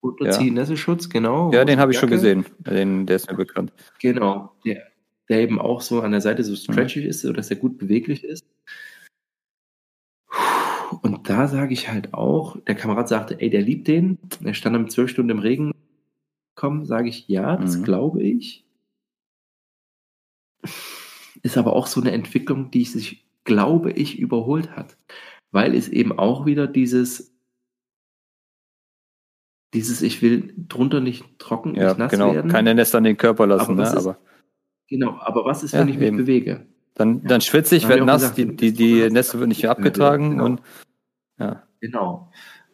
Unterzieh-Nässeschutz, genau. Ja, den habe ich schon gesehen. Den, der ist mir bekannt. Genau. Der, der eben auch so an der Seite so stretchy mhm. ist, sodass er gut beweglich ist. Und da sage ich halt auch, der Kamerad sagte, ey, der liebt den. Er stand dann zwölf Stunden im Regen. Komm, sage ich, ja, das mhm. glaube ich. Ist aber auch so eine Entwicklung, die sich glaube ich, überholt hat. Weil es eben auch wieder dieses, dieses, ich will drunter nicht trocken, ja, nicht nass genau. werden. Keine Nester an den Körper lassen, aber ne? Ist, Genau, aber was ist, wenn ja, ich mich eben. bewege? Dann, dann schwitze ich, werde nass, gesagt, die, die, die Nässe wird nicht mehr abgetragen genau. und ja. Genau.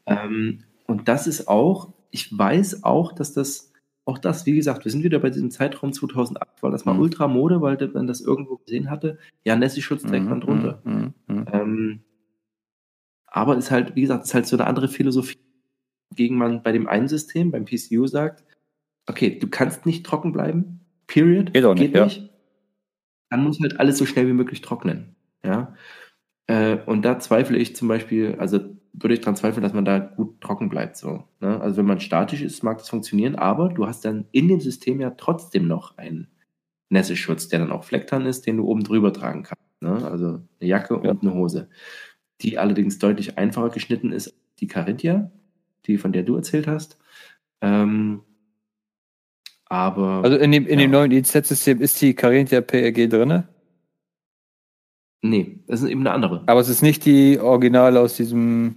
Ähm, und das ist auch, ich weiß auch, dass das, auch das, wie gesagt, wir sind wieder bei diesem Zeitraum 2008, weil das mal mhm. Ultramode, weil man das irgendwo gesehen hatte. Ja, Nessie-Schutz trägt mhm. man drunter. Mhm. mhm. Ähm, aber ist halt, wie gesagt, ist halt so eine andere Philosophie, gegen man bei dem einen System, beim PCU sagt, okay, du kannst nicht trocken bleiben, period, geht, auch nicht, geht nicht. Ja. Dann muss halt alles so schnell wie möglich trocknen. Ja. Äh, und da zweifle ich zum Beispiel, also würde ich daran zweifeln, dass man da gut trocken bleibt. So, ne? Also wenn man statisch ist, mag das funktionieren, aber du hast dann in dem System ja trotzdem noch einen Nässeschutz, der dann auch Flecktarn ist, den du oben drüber tragen kannst. Ne? Also eine Jacke ja. und eine Hose. Die allerdings deutlich einfacher geschnitten ist, die Carinthia, die von der du erzählt hast. Ähm, aber. Also in dem, in ja. dem neuen EZ-System ist die Carinthia PRG drin? Nee, das ist eben eine andere. Aber es ist nicht die Originale aus diesem,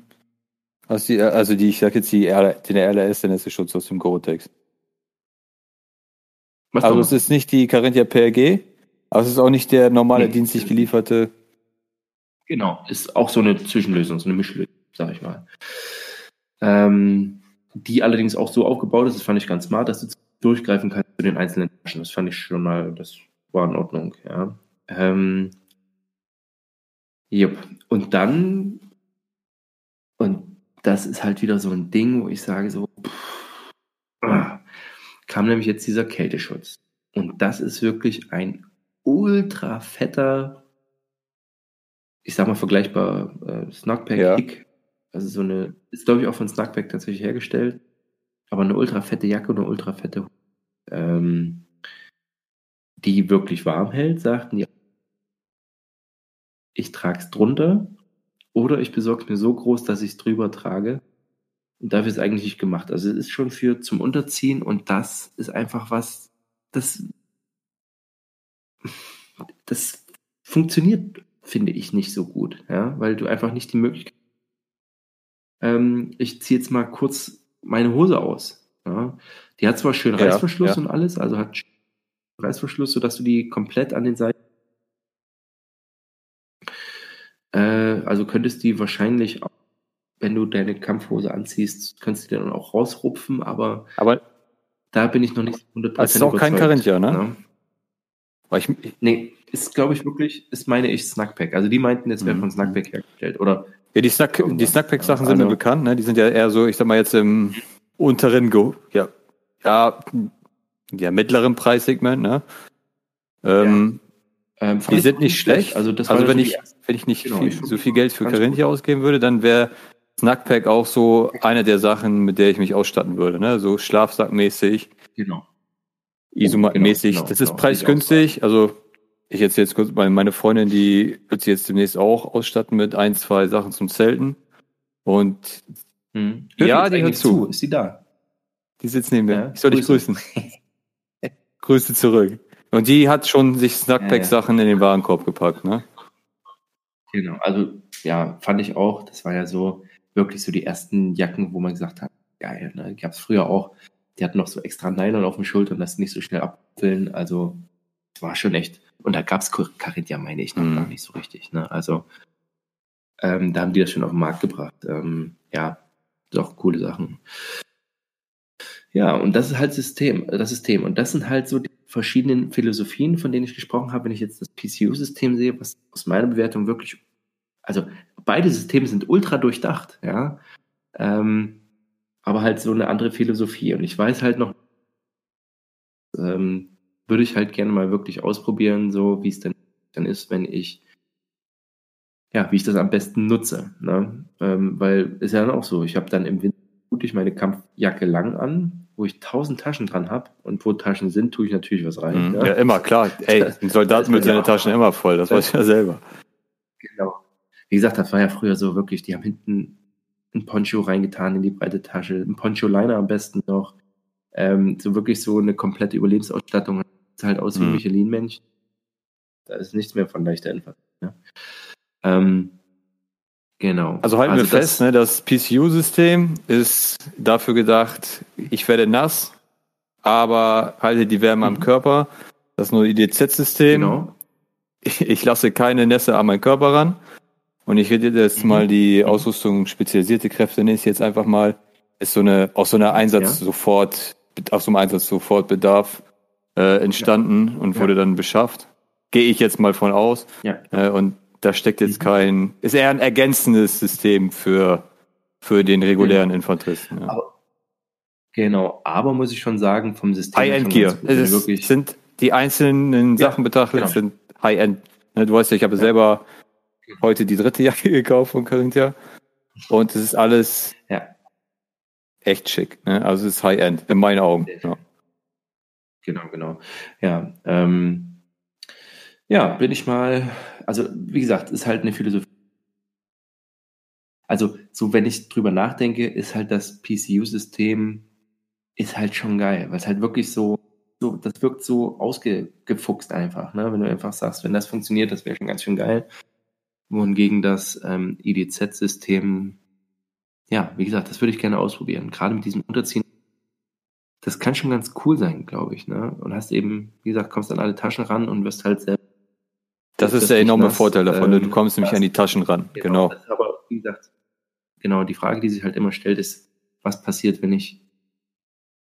aus die, also die, ich sag jetzt die, den RLS, der Schutz aus dem Gore-Tex. Was also es ist nicht die Carinthia PRG, aber es ist auch nicht der normale nee. dienstlich gelieferte. Genau, ist auch so eine Zwischenlösung, so eine Mischlösung, sag ich mal. Ähm, die allerdings auch so aufgebaut ist, das fand ich ganz smart, dass du durchgreifen kannst zu den einzelnen Taschen. Das fand ich schon mal, das war in Ordnung, ja. Ähm, Jupp. Und dann, das ist halt wieder so ein Ding, wo ich sage so, pff, ah, kam nämlich jetzt dieser Kälteschutz. Und das ist wirklich ein ultra fetter, ich sag mal vergleichbar, äh, Snackpack ja. Also so eine, ist glaube ich auch von Snackpack tatsächlich hergestellt. Aber eine ultra fette Jacke und eine ultra fette, ähm, die wirklich warm hält, sagten die ich trage es drunter oder ich besorge es mir so groß, dass ich es drüber trage. Und dafür ist es eigentlich nicht gemacht. Also es ist schon für zum Unterziehen und das ist einfach was, das, das funktioniert, finde ich, nicht so gut, ja, weil du einfach nicht die Möglichkeit. Ähm, ich ziehe jetzt mal kurz meine Hose aus. Ja. Die hat zwar schön Reißverschluss ja, ja. und alles, also hat Reißverschluss, sodass du die komplett an den Seiten Äh, also könntest die wahrscheinlich, auch, wenn du deine Kampfhose anziehst, könntest du die dann auch rausrupfen, aber, aber da bin ich noch nicht 100% Das ist auch kein Carinthia, ne? Ja. Weil ich, nee, ist glaube ich wirklich, ist meine ich Snackpack. Also die meinten, es wäre mhm. von Snackpack hergestellt, oder? Ja, die, Snack, die Snackpack-Sachen sind also, mir bekannt, ne? Die sind ja eher so, ich sag mal jetzt im unteren Go, ja, ja, ja, mittleren Preissegment, ne? Ähm, ähm, die sind nicht schlecht. Also, das also wenn, ich, wenn ich nicht genau, viel, so viel Geld für Carinthia ausgeben würde, dann wäre Snackpack auch so eine der Sachen, mit der ich mich ausstatten würde. Ne? So Schlafsackmäßig. Genau. Isomat-mäßig. Genau, genau, das ist genau, preisgünstig. Also ich jetzt jetzt kurz, meine Freundin, die wird sich jetzt demnächst auch ausstatten mit ein, zwei Sachen zum Zelten. Und hm. ja, die hört zu. Ist sie da? Die sitzt neben mir. Ja, ich soll dich grüßen. <laughs> Grüße zurück. Und die hat schon sich Snackpack-Sachen ja, ja. in den Warenkorb gepackt, ne? Genau, also ja, fand ich auch. Das war ja so wirklich so die ersten Jacken, wo man gesagt hat, geil, ne? Gab es früher auch. Die hatten noch so extra Nylon auf den Schultern, das nicht so schnell abfüllen. Also es war schon echt. Und da gab es Carinthia, meine ich, noch mhm. gar nicht so richtig. Ne? Also ähm, da haben die das schon auf den Markt gebracht. Ähm, ja, doch coole Sachen. Ja, und das ist halt System, das System. Und das sind halt so die verschiedenen Philosophien, von denen ich gesprochen habe, wenn ich jetzt das PCU-System sehe, was aus meiner Bewertung wirklich, also beide Systeme sind ultra durchdacht, ja, ähm, aber halt so eine andere Philosophie. Und ich weiß halt noch, ähm, würde ich halt gerne mal wirklich ausprobieren, so wie es dann, dann ist, wenn ich, ja, wie ich das am besten nutze. Ne? Ähm, weil ist ja dann auch so, ich habe dann im Winter gut ich meine Kampfjacke lang an, wo ich tausend Taschen dran habe und wo Taschen sind, tue ich natürlich was rein. Mhm. Ja. ja. immer, klar. Ey, <laughs> ein Soldat mit seinen Taschen immer voll, das weiß ich ja selber. Genau. Wie gesagt, das war ja früher so wirklich, die haben hinten ein Poncho reingetan in die breite Tasche, ein Poncho-Liner am besten noch. Ähm, so wirklich so eine komplette Überlebensausstattung. Sieht halt aus wie mhm. Michelin-Männchen. Da ist nichts mehr von leichter Info. Ja. Ähm, Genau. Also halten also wir fest, das, ne, das PCU-System ist dafür gedacht, ich werde nass, aber halte die Wärme mhm. am Körper. Das neue IDZ-System. Genau. Ich, ich, lasse keine Nässe an meinen Körper ran. Und ich rede jetzt mhm. mal die Ausrüstung spezialisierte Kräfte, nenne ich jetzt einfach mal. Ist so eine, aus so einer Einsatz ja. sofort, aus so einem Einsatz sofort Bedarf äh, entstanden ja. und wurde ja. dann beschafft. Gehe ich jetzt mal von aus. Ja. Äh, und da steckt jetzt mhm. kein, ist eher ein ergänzendes System für, für den regulären genau. Infanteristen. Ja. Aber, genau, aber muss ich schon sagen, vom System. High-End Gear. Es wirklich sind die einzelnen Sachen betrachtet, genau. sind High-End. Ne, du weißt ja, ich habe selber heute die dritte Jacke <laughs> gekauft von Carinthia. Und es ist alles ja. echt schick. Ne? Also es ist High-End, in meinen Augen. Ja. Genau, genau. Ja, ähm, ja, bin ich mal, also wie gesagt, ist halt eine Philosophie. Also, so wenn ich drüber nachdenke, ist halt das PCU-System ist halt schon geil, weil es halt wirklich so, so, das wirkt so ausgefuchst einfach, ne? Wenn du einfach sagst, wenn das funktioniert, das wäre schon ganz schön geil wohingegen das ähm, EDZ-System, ja, wie gesagt, das würde ich gerne ausprobieren. Gerade mit diesem Unterziehen, das kann schon ganz cool sein, glaube ich. Ne? Und hast eben, wie gesagt, kommst an alle Taschen ran und wirst halt selbst. Das ist der enorme nass, Vorteil davon, ähm, du kommst nämlich an die Taschen ran. Genau. genau. aber wie gesagt, genau, die Frage, die sich halt immer stellt, ist, was passiert, wenn ich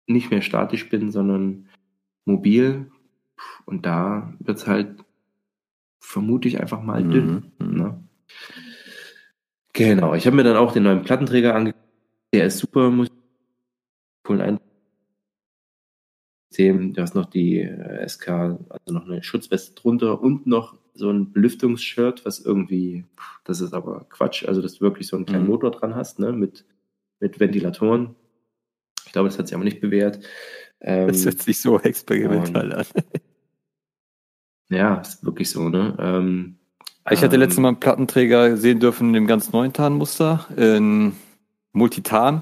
nicht mehr statisch bin, sondern mobil? Und da wird es halt vermute ich einfach mal dünn. Mhm. Ne? Genau, ich habe mir dann auch den neuen Plattenträger angeguckt. Der ist super, muss coolen ein Du hast noch die äh, SK, also noch eine Schutzweste drunter und noch so ein Belüftungsshirt, was irgendwie, das ist aber Quatsch, also dass du wirklich so einen kleinen mhm. Motor dran hast, ne, mit, mit Ventilatoren. Ich glaube, das hat sich aber nicht bewährt. Ähm, das hört sich so experimental an. <laughs> Ja, ist wirklich so, ne? Ähm, ich hatte ähm, letztes Mal einen Plattenträger sehen dürfen in dem ganz neuen Tarnmuster, in Multitan.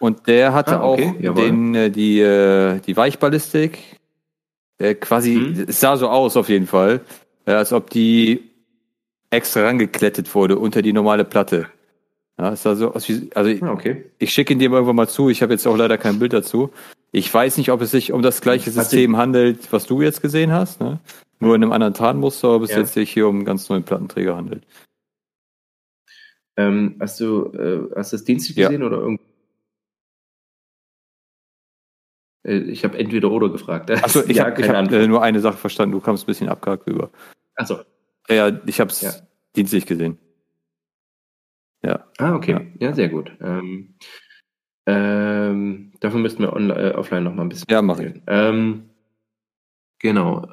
Und der hatte ah, okay, auch den, äh, die, äh, die Weichballistik. Der quasi, mhm. es sah so aus auf jeden Fall, als ob die extra rangeklettet wurde unter die normale Platte. Ja, es sah so aus wie, also ah, okay. ich schicke ihn dir irgendwann mal zu, ich habe jetzt auch leider kein Bild dazu. Ich weiß nicht, ob es sich um das gleiche System handelt, was du jetzt gesehen hast, ne? Nur in einem anderen Tarnmuster, ob es ja. jetzt sich hier um einen ganz neuen Plattenträger handelt. Ähm, hast du äh, hast das Dienstag gesehen ja. oder irgendwie? Äh, ich habe entweder oder gefragt. <laughs> Achso, ich ja, habe hab, äh, nur eine Sache verstanden, du kamst ein bisschen abgehakt rüber. Achso. Ja, ich habe es ja. dienstlich gesehen. Ja. Ah, okay. Ja, ja sehr gut. Ähm, ähm, davon müssten wir online, äh, offline noch mal ein bisschen. Ja, mache ich. Ähm, genau.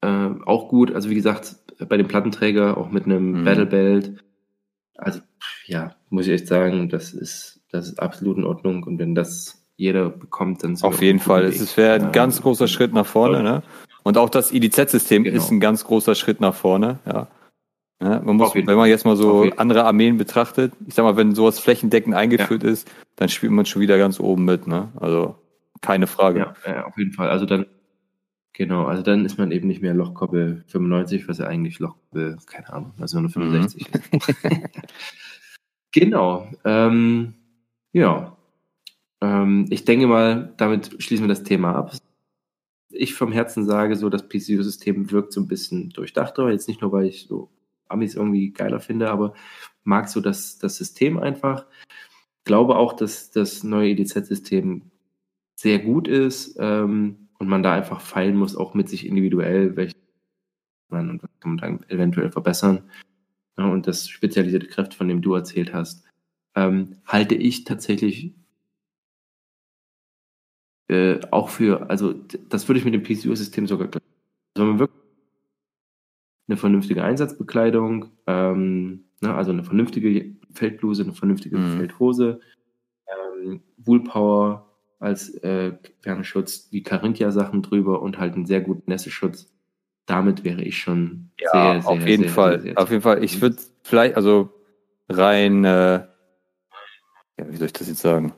Äh, auch gut. Also wie gesagt, bei dem Plattenträger auch mit einem mhm. Battle Belt. Also ja, muss ich echt sagen, das ist das ist absolut in Ordnung. Und wenn das jeder bekommt, dann auf jeden Fall. Es wäre ein ganz großer Schritt nach vorne. Ne? Und auch das IDZ-System genau. ist ein ganz großer Schritt nach vorne. Ja. Ja, man muss, wenn man jetzt mal so andere Armeen betrachtet, ich sag mal, wenn sowas flächendeckend eingeführt ja. ist, dann spielt man schon wieder ganz oben mit, ne? Also keine Frage. Ja, ja, auf jeden Fall. Also dann, genau, also dann ist man eben nicht mehr Lochkoppel 95, was ja eigentlich Lochkoppel, keine Ahnung, also nur 65 mhm. ist. <laughs> genau. Ähm, ja. Ähm, ich denke mal, damit schließen wir das Thema ab. Ich vom Herzen sage so, das PCU-System wirkt so ein bisschen durchdachter, jetzt nicht nur, weil ich so Amis irgendwie geiler finde, aber mag so das, das System einfach. Glaube auch, dass das neue EDZ-System sehr gut ist ähm, und man da einfach feilen muss, auch mit sich individuell, welche man und was kann man dann eventuell verbessern. Ja, und das spezialisierte Kräfte, von dem du erzählt hast, ähm, halte ich tatsächlich äh, auch für, also das würde ich mit dem PCU-System sogar, also wenn man wirklich eine vernünftige Einsatzbekleidung, ähm, ne, also eine vernünftige Feldbluse, eine vernünftige mhm. Feldhose, ähm, Woolpower als äh, Wärmeschutz, die Carinthia-Sachen drüber und halt einen sehr guten Nässeschutz. Damit wäre ich schon ja, sehr, sehr, auf jeden sehr, Fall. Sehr, auf jeden Fall. Ich würde vielleicht, also rein, äh, ja, wie soll ich das jetzt sagen?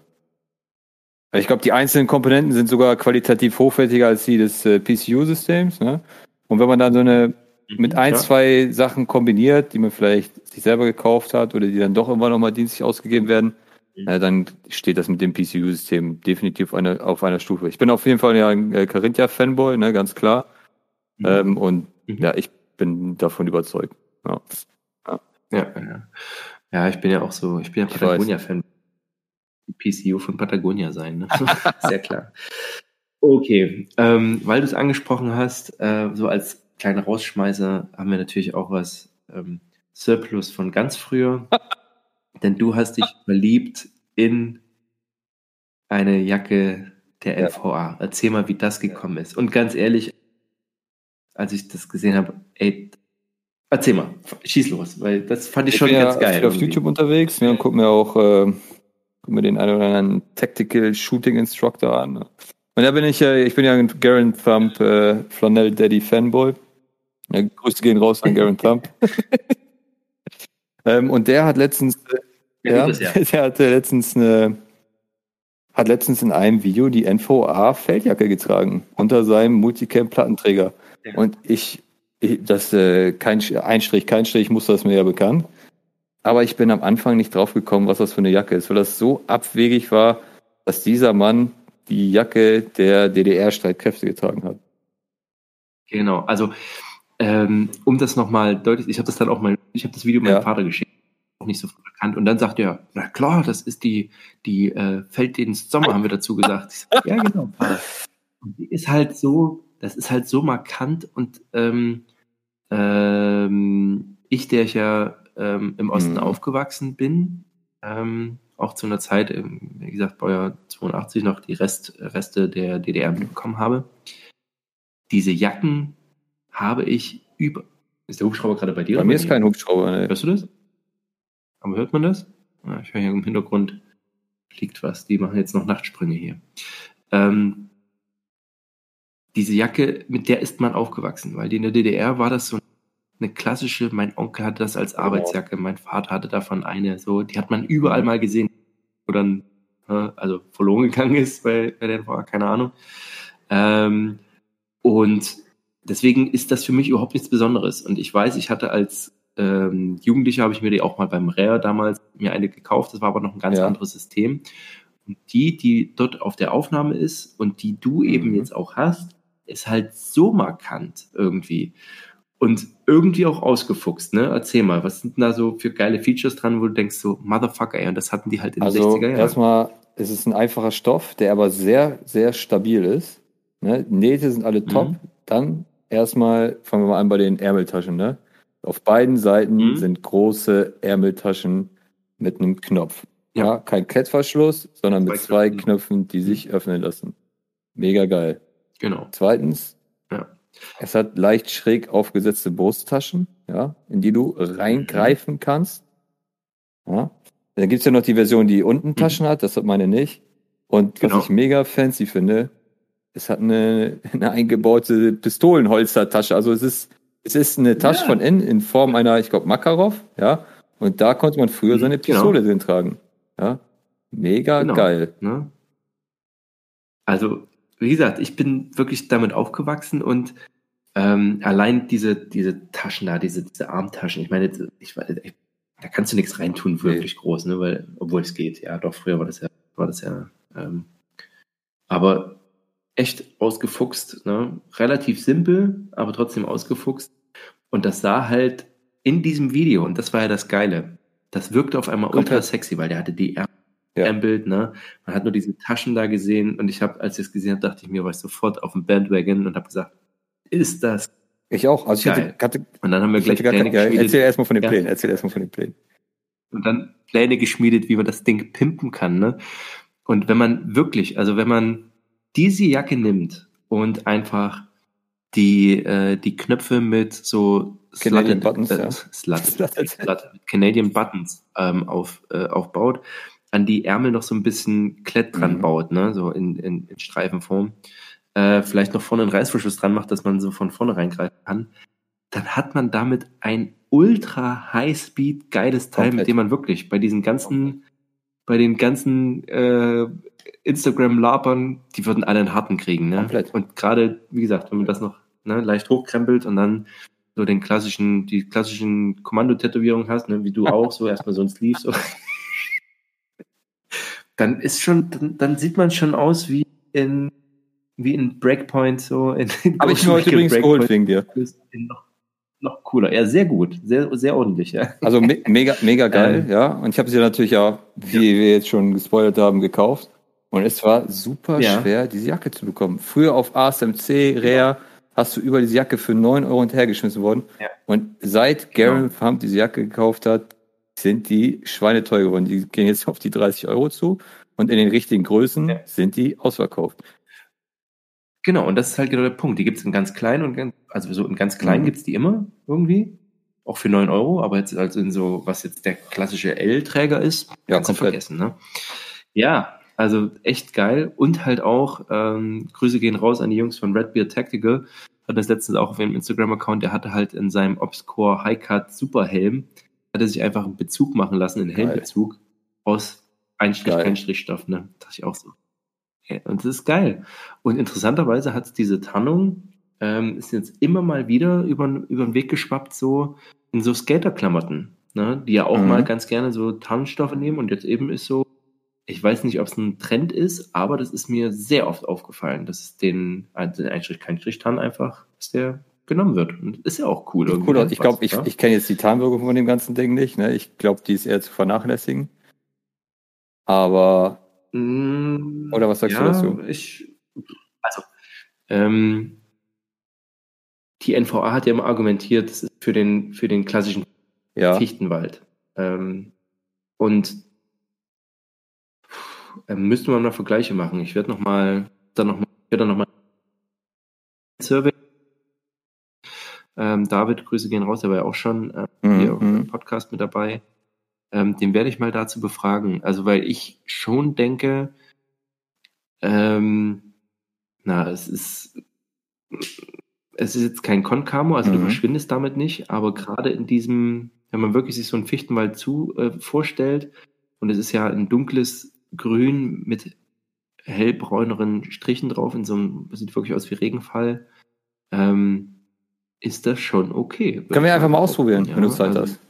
Ich glaube, die einzelnen Komponenten sind sogar qualitativ hochwertiger als die des äh, PCU-Systems. Ne? Und wenn man dann so eine mit ein, ja. zwei Sachen kombiniert, die man vielleicht sich selber gekauft hat oder die dann doch immer noch mal dienstlich ausgegeben werden, mhm. äh, dann steht das mit dem PCU-System definitiv eine, auf einer Stufe. Ich bin auf jeden Fall ja ein äh, Carinthia-Fanboy, ne, ganz klar. Mhm. Ähm, und mhm. ja, ich bin davon überzeugt. Ja. Ja, ja. ja ich bin ja auch so, ich bin ja Patagonia-Fan. PCU von Patagonia sein, ne? <laughs> Sehr klar. Okay, ähm, weil du es angesprochen hast, äh, so als kleiner Rausschmeißer haben wir natürlich auch was ähm, Surplus von ganz früher. <laughs> Denn du hast dich verliebt in eine Jacke der LVA. Erzähl mal, wie das gekommen ist. Und ganz ehrlich, als ich das gesehen habe, ey, erzähl mal, schieß los, weil das fand ich, ich schon ganz ja geil. Ich bin auf YouTube unterwegs ne, und guck mir auch äh, guck mir den einen oder anderen Tactical Shooting Instructor an. Ne. Und da bin ich ja, ich bin ja ein Garen Thump äh, Flanell Daddy Fanboy. Ja, Grüße gehen raus an Garen Thump. <laughs> ähm, und der hat letztens, äh, ja, ja, <laughs> der hatte letztens eine hat letztens in einem Video die NVA Feldjacke getragen unter seinem Multicam Plattenträger. Ja. Und ich, ich das äh, kein Einstrich, kein Strich, muss das mir ja bekannt. Aber ich bin am Anfang nicht drauf gekommen, was das für eine Jacke ist, weil das so abwegig war, dass dieser Mann die Jacke der DDR-Streitkräfte getragen hat. Genau, also ähm, um das nochmal deutlich, ich habe das dann auch mal, ich habe das Video meinem ja. Vater geschickt auch nicht so bekannt. Und dann sagt er, na klar, das ist die, die äh, Felddienst Sommer, haben wir dazu gesagt. Sag, ja, genau. Und die ist halt so, das ist halt so markant und ähm, ähm, ich, der ich ja ähm, im Osten mhm. aufgewachsen bin, ähm, auch zu einer Zeit, ähm, wie gesagt, Baujahr 82 noch die Rest, Reste der DDR mitbekommen habe. Diese Jacken habe ich über. Ist der Hubschrauber gerade bei dir? Bei mir ist kein Hubschrauber. Ne? Hörst du das? Aber hört man das? Ja, ich höre hier im Hintergrund fliegt was. Die machen jetzt noch Nachtsprünge hier. Ähm, diese Jacke, mit der ist man aufgewachsen, weil die in der DDR war das so eine klassische, mein Onkel hatte das als Arbeitsjacke, mein Vater hatte davon eine, so, die hat man überall mal gesehen, wo dann, also verloren gegangen ist bei, bei der war, keine Ahnung. Ähm, und deswegen ist das für mich überhaupt nichts Besonderes. Und ich weiß, ich hatte als ähm, Jugendliche habe ich mir die auch mal beim Rare damals mir eine gekauft. Das war aber noch ein ganz ja. anderes System. Und die, die dort auf der Aufnahme ist und die du eben mhm. jetzt auch hast, ist halt so markant irgendwie. Und irgendwie auch ausgefuchst, ne? Erzähl mal, was sind denn da so für geile Features dran, wo du denkst, so, Motherfucker, ey, und das hatten die halt in den also 60er Jahren. Erstmal, es ist ein einfacher Stoff, der aber sehr, sehr stabil ist. Ne? Nähte sind alle top. Mhm. Dann erstmal, fangen wir mal an bei den Ärmeltaschen, ne? Auf beiden Seiten mhm. sind große Ärmeltaschen mit einem Knopf. Ja, ja kein Klettverschluss, sondern mit zwei Knöpfen, die sich mhm. öffnen lassen. Mega geil. Genau. Zweitens. Es hat leicht schräg aufgesetzte Brusttaschen, ja, in die du reingreifen kannst. Ja. Dann gibt's ja noch die Version, die unten mhm. Taschen mhm. hat, das hat meine nicht. Und genau. was ich mega fancy finde, es hat eine, eine eingebaute Pistolenholstertasche. Also es ist es ist eine Tasche ja. von innen in Form einer, ich glaube, Makarov, ja. Und da konnte man früher seine genau. Pistole genau. drin tragen. Ja. Mega genau. geil. Ne? Also, wie gesagt, ich bin wirklich damit aufgewachsen und ähm, allein diese, diese Taschen da, diese, diese Armtaschen, ich meine, ich, ich, da kannst du nichts reintun, wirklich nee. groß, ne? Weil, obwohl es geht, ja, doch, früher war das ja, war das ja. Ähm, aber echt ausgefuchst, ne? relativ simpel, aber trotzdem ausgefuchst. Und das sah halt in diesem Video, und das war ja das Geile, das wirkte auf einmal Komplett. ultra sexy, weil der hatte die Ärmel, ja. ne? Man hat nur diese Taschen da gesehen und ich habe, als ich es gesehen habe, dachte ich mir, war ich sofort auf dem Bandwagon und habe gesagt, ist das ich auch. Also ich hatte, hatte, und dann haben wir gleich Pläne keine, geschmiedet. Erzähl erstmal von den Plänen. Ja. Erzähl erstmal von den Plänen. Und dann Pläne geschmiedet, wie man das Ding pimpen kann. Ne? Und wenn man wirklich, also wenn man diese Jacke nimmt und einfach die, äh, die Knöpfe mit so Canadian Slutted, Buttons, äh, ja. Slutted, <laughs> Slutted, Canadian Buttons ähm, auf, äh, aufbaut, an die Ärmel noch so ein bisschen Klett dran mhm. baut, ne? so in, in, in Streifenform, äh, vielleicht noch vorne einen Reißverschluss dran macht, dass man so von vorne reingreifen kann, dann hat man damit ein ultra High-Speed geiles Teil, Komplett. mit dem man wirklich bei diesen ganzen, bei den ganzen äh, Instagram-Lapern, die würden alle einen harten kriegen. Ne? Komplett. Und gerade, wie gesagt, wenn man das noch ne, leicht hochkrempelt und dann so den klassischen, die klassischen Kommandotätowierungen hast, ne, wie du <laughs> auch, so erstmal so ein Sleeve, so. Dann ist schon, dann, dann sieht man schon aus wie in wie in Breakpoint so. Habe ich mir heute übrigens geholt wegen dir. Noch, noch cooler. Ja, sehr gut. Sehr, sehr ordentlich, ja. Also me mega, mega geil, <laughs> ähm, ja. Und ich habe sie natürlich auch, wie ja. wir jetzt schon gespoilert haben, gekauft. Und es war super ja. schwer, diese Jacke zu bekommen. Früher auf ASMC, Rare, hast du über diese Jacke für 9 Euro hinterhergeschmissen worden. Ja. Und seit Garen genau. Pump diese Jacke gekauft hat, sind die schweineteuer geworden. Die gehen jetzt auf die 30 Euro zu. Und in den richtigen Größen ja. sind die ausverkauft. Genau, und das ist halt genau der Punkt. Die gibt es in ganz klein und ganz, also so in ganz klein mhm. gibt es die immer irgendwie. Auch für 9 Euro, aber jetzt also in so, was jetzt der klassische L-Träger ist, ja, kannst du vergessen, ne? Ja, also echt geil. Und halt auch, ähm, Grüße gehen raus an die Jungs von Redbeard Tactical. Hat das letztens auch auf ihrem Instagram-Account, der hatte halt in seinem Obscore High-Cut Superhelm, hat er sich einfach einen Bezug machen lassen, einen Helmbezug aus Einstrich, kein Strichstoff, ne? Dachte ich auch so. Ja, und das ist geil. Und interessanterweise hat diese Tarnung, ähm, ist jetzt immer mal wieder über, über den Weg geschwappt, so in so Skaterklamotten, ne? die ja auch mhm. mal ganz gerne so Tarnstoffe nehmen. Und jetzt eben ist so, ich weiß nicht, ob es ein Trend ist, aber das ist mir sehr oft aufgefallen, dass es den, also den Einstrich, kein Strichtarn einfach, dass der genommen wird. Und ist ja auch cool. Cool, ich glaube, ich, ich kenne jetzt die Tarnwirkung von dem ganzen Ding nicht. Ne? Ich glaube, die ist eher zu vernachlässigen. Aber Mm, Oder was sagst ja, du dazu? Ich, also, ähm, die NVA hat ja immer argumentiert, das ist für den, für den klassischen ja. Fichtenwald. Ähm, und äh, müsste man mal Vergleiche machen. Ich werde noch mal, dann noch mal, werde noch mal Survey. Ähm, David, Grüße gehen raus, der war ja auch schon äh, mhm. hier im mhm. Podcast mit dabei. Ähm, den werde ich mal dazu befragen. Also, weil ich schon denke, ähm, na, es ist, es ist jetzt kein Konkamo, also mhm. du verschwindest damit nicht, aber gerade in diesem, wenn man wirklich sich so einen Fichtenwald zu äh, vorstellt, und es ist ja ein dunkles Grün mit hellbräuneren Strichen drauf, in so einem, das sieht wirklich aus wie Regenfall, ähm, ist das schon okay. Können wir einfach mal ausprobieren, ja, wenn du Zeit also, hast.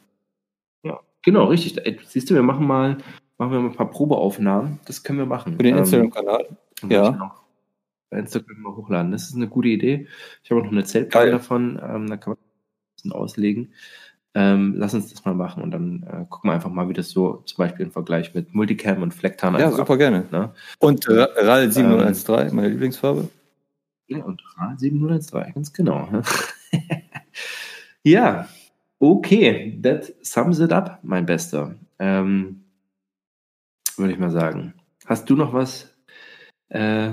Genau, richtig. Siehst du, wir machen mal, machen wir mal ein paar Probeaufnahmen. Das können wir machen. Für den ähm, Instagram-Kanal? Ja. Bei Instagram mal hochladen. Das ist eine gute Idee. Ich habe auch noch eine Zeltplane davon. Ähm, da kann man ein bisschen auslegen. Ähm, lass uns das mal machen und dann äh, gucken wir einfach mal, wie das so zum Beispiel im Vergleich mit Multicam und Flecktarn Ja, super ab, gerne. Ne? Und äh, RAL 7013, ähm, meine Lieblingsfarbe. Ja, und RAL 7013, ganz genau. <laughs> ja, Okay, that sums it up, mein Bester. Ähm, Würde ich mal sagen. Hast du noch was äh,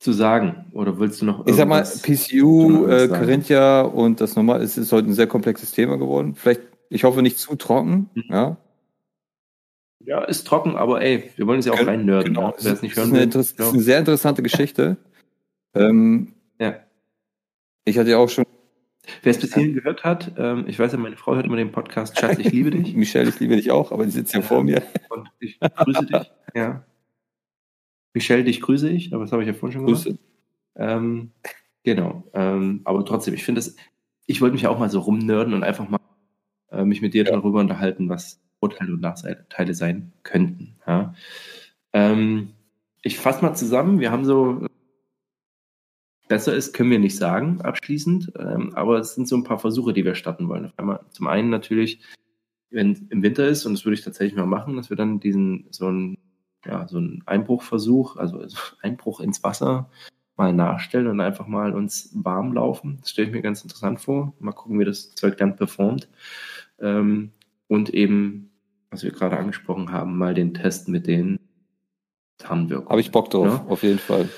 zu sagen? Oder willst du noch Ich sag mal, PCU, äh, Carinthia und das nochmal, es ist heute ein sehr komplexes Thema geworden. Vielleicht, ich hoffe, nicht zu trocken, mhm. ja. Ja, ist trocken, aber ey, wir wollen es ja auch rein nörden. Genau. Wer es nicht hören will. Das ist eine sehr interessante Geschichte. Ähm, ja. Ich hatte ja auch schon Wer es bis hierhin gehört hat, ähm, ich weiß ja, meine Frau hört immer den Podcast Schatz, ich liebe dich. <laughs> Michelle, ich liebe dich auch, aber die sitzt ja vor mir. Und ich grüße dich, ja. Michelle, dich grüße ich, aber das habe ich ja vorhin schon gesagt. Grüße. Ähm, genau. Ähm, aber trotzdem, ich finde es, ich wollte mich auch mal so rumnörden und einfach mal äh, mich mit dir ja. darüber unterhalten, was Vorteile und Nachteile sein könnten. Ja. Ähm, ich fasse mal zusammen, wir haben so besser ist, können wir nicht sagen, abschließend. Ähm, aber es sind so ein paar Versuche, die wir starten wollen. Auf einmal, zum einen natürlich, wenn es im Winter ist, und das würde ich tatsächlich mal machen, dass wir dann diesen, so ein, ja, so einen Einbruchversuch, also Einbruch ins Wasser mal nachstellen und einfach mal uns warm laufen. Das stelle ich mir ganz interessant vor. Mal gucken, wie das Zeug dann performt. Ähm, und eben, was wir gerade angesprochen haben, mal den Test mit den Tarnwirkungen. Habe ich Bock drauf, ja? auf jeden Fall.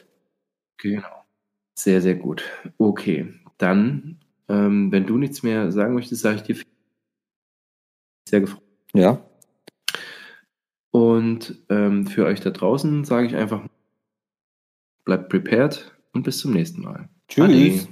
Genau. Sehr, sehr gut. Okay, dann, ähm, wenn du nichts mehr sagen möchtest, sage ich dir sehr gefreut. Ja. Und ähm, für euch da draußen sage ich einfach, bleibt prepared und bis zum nächsten Mal. Tschüss. Adi.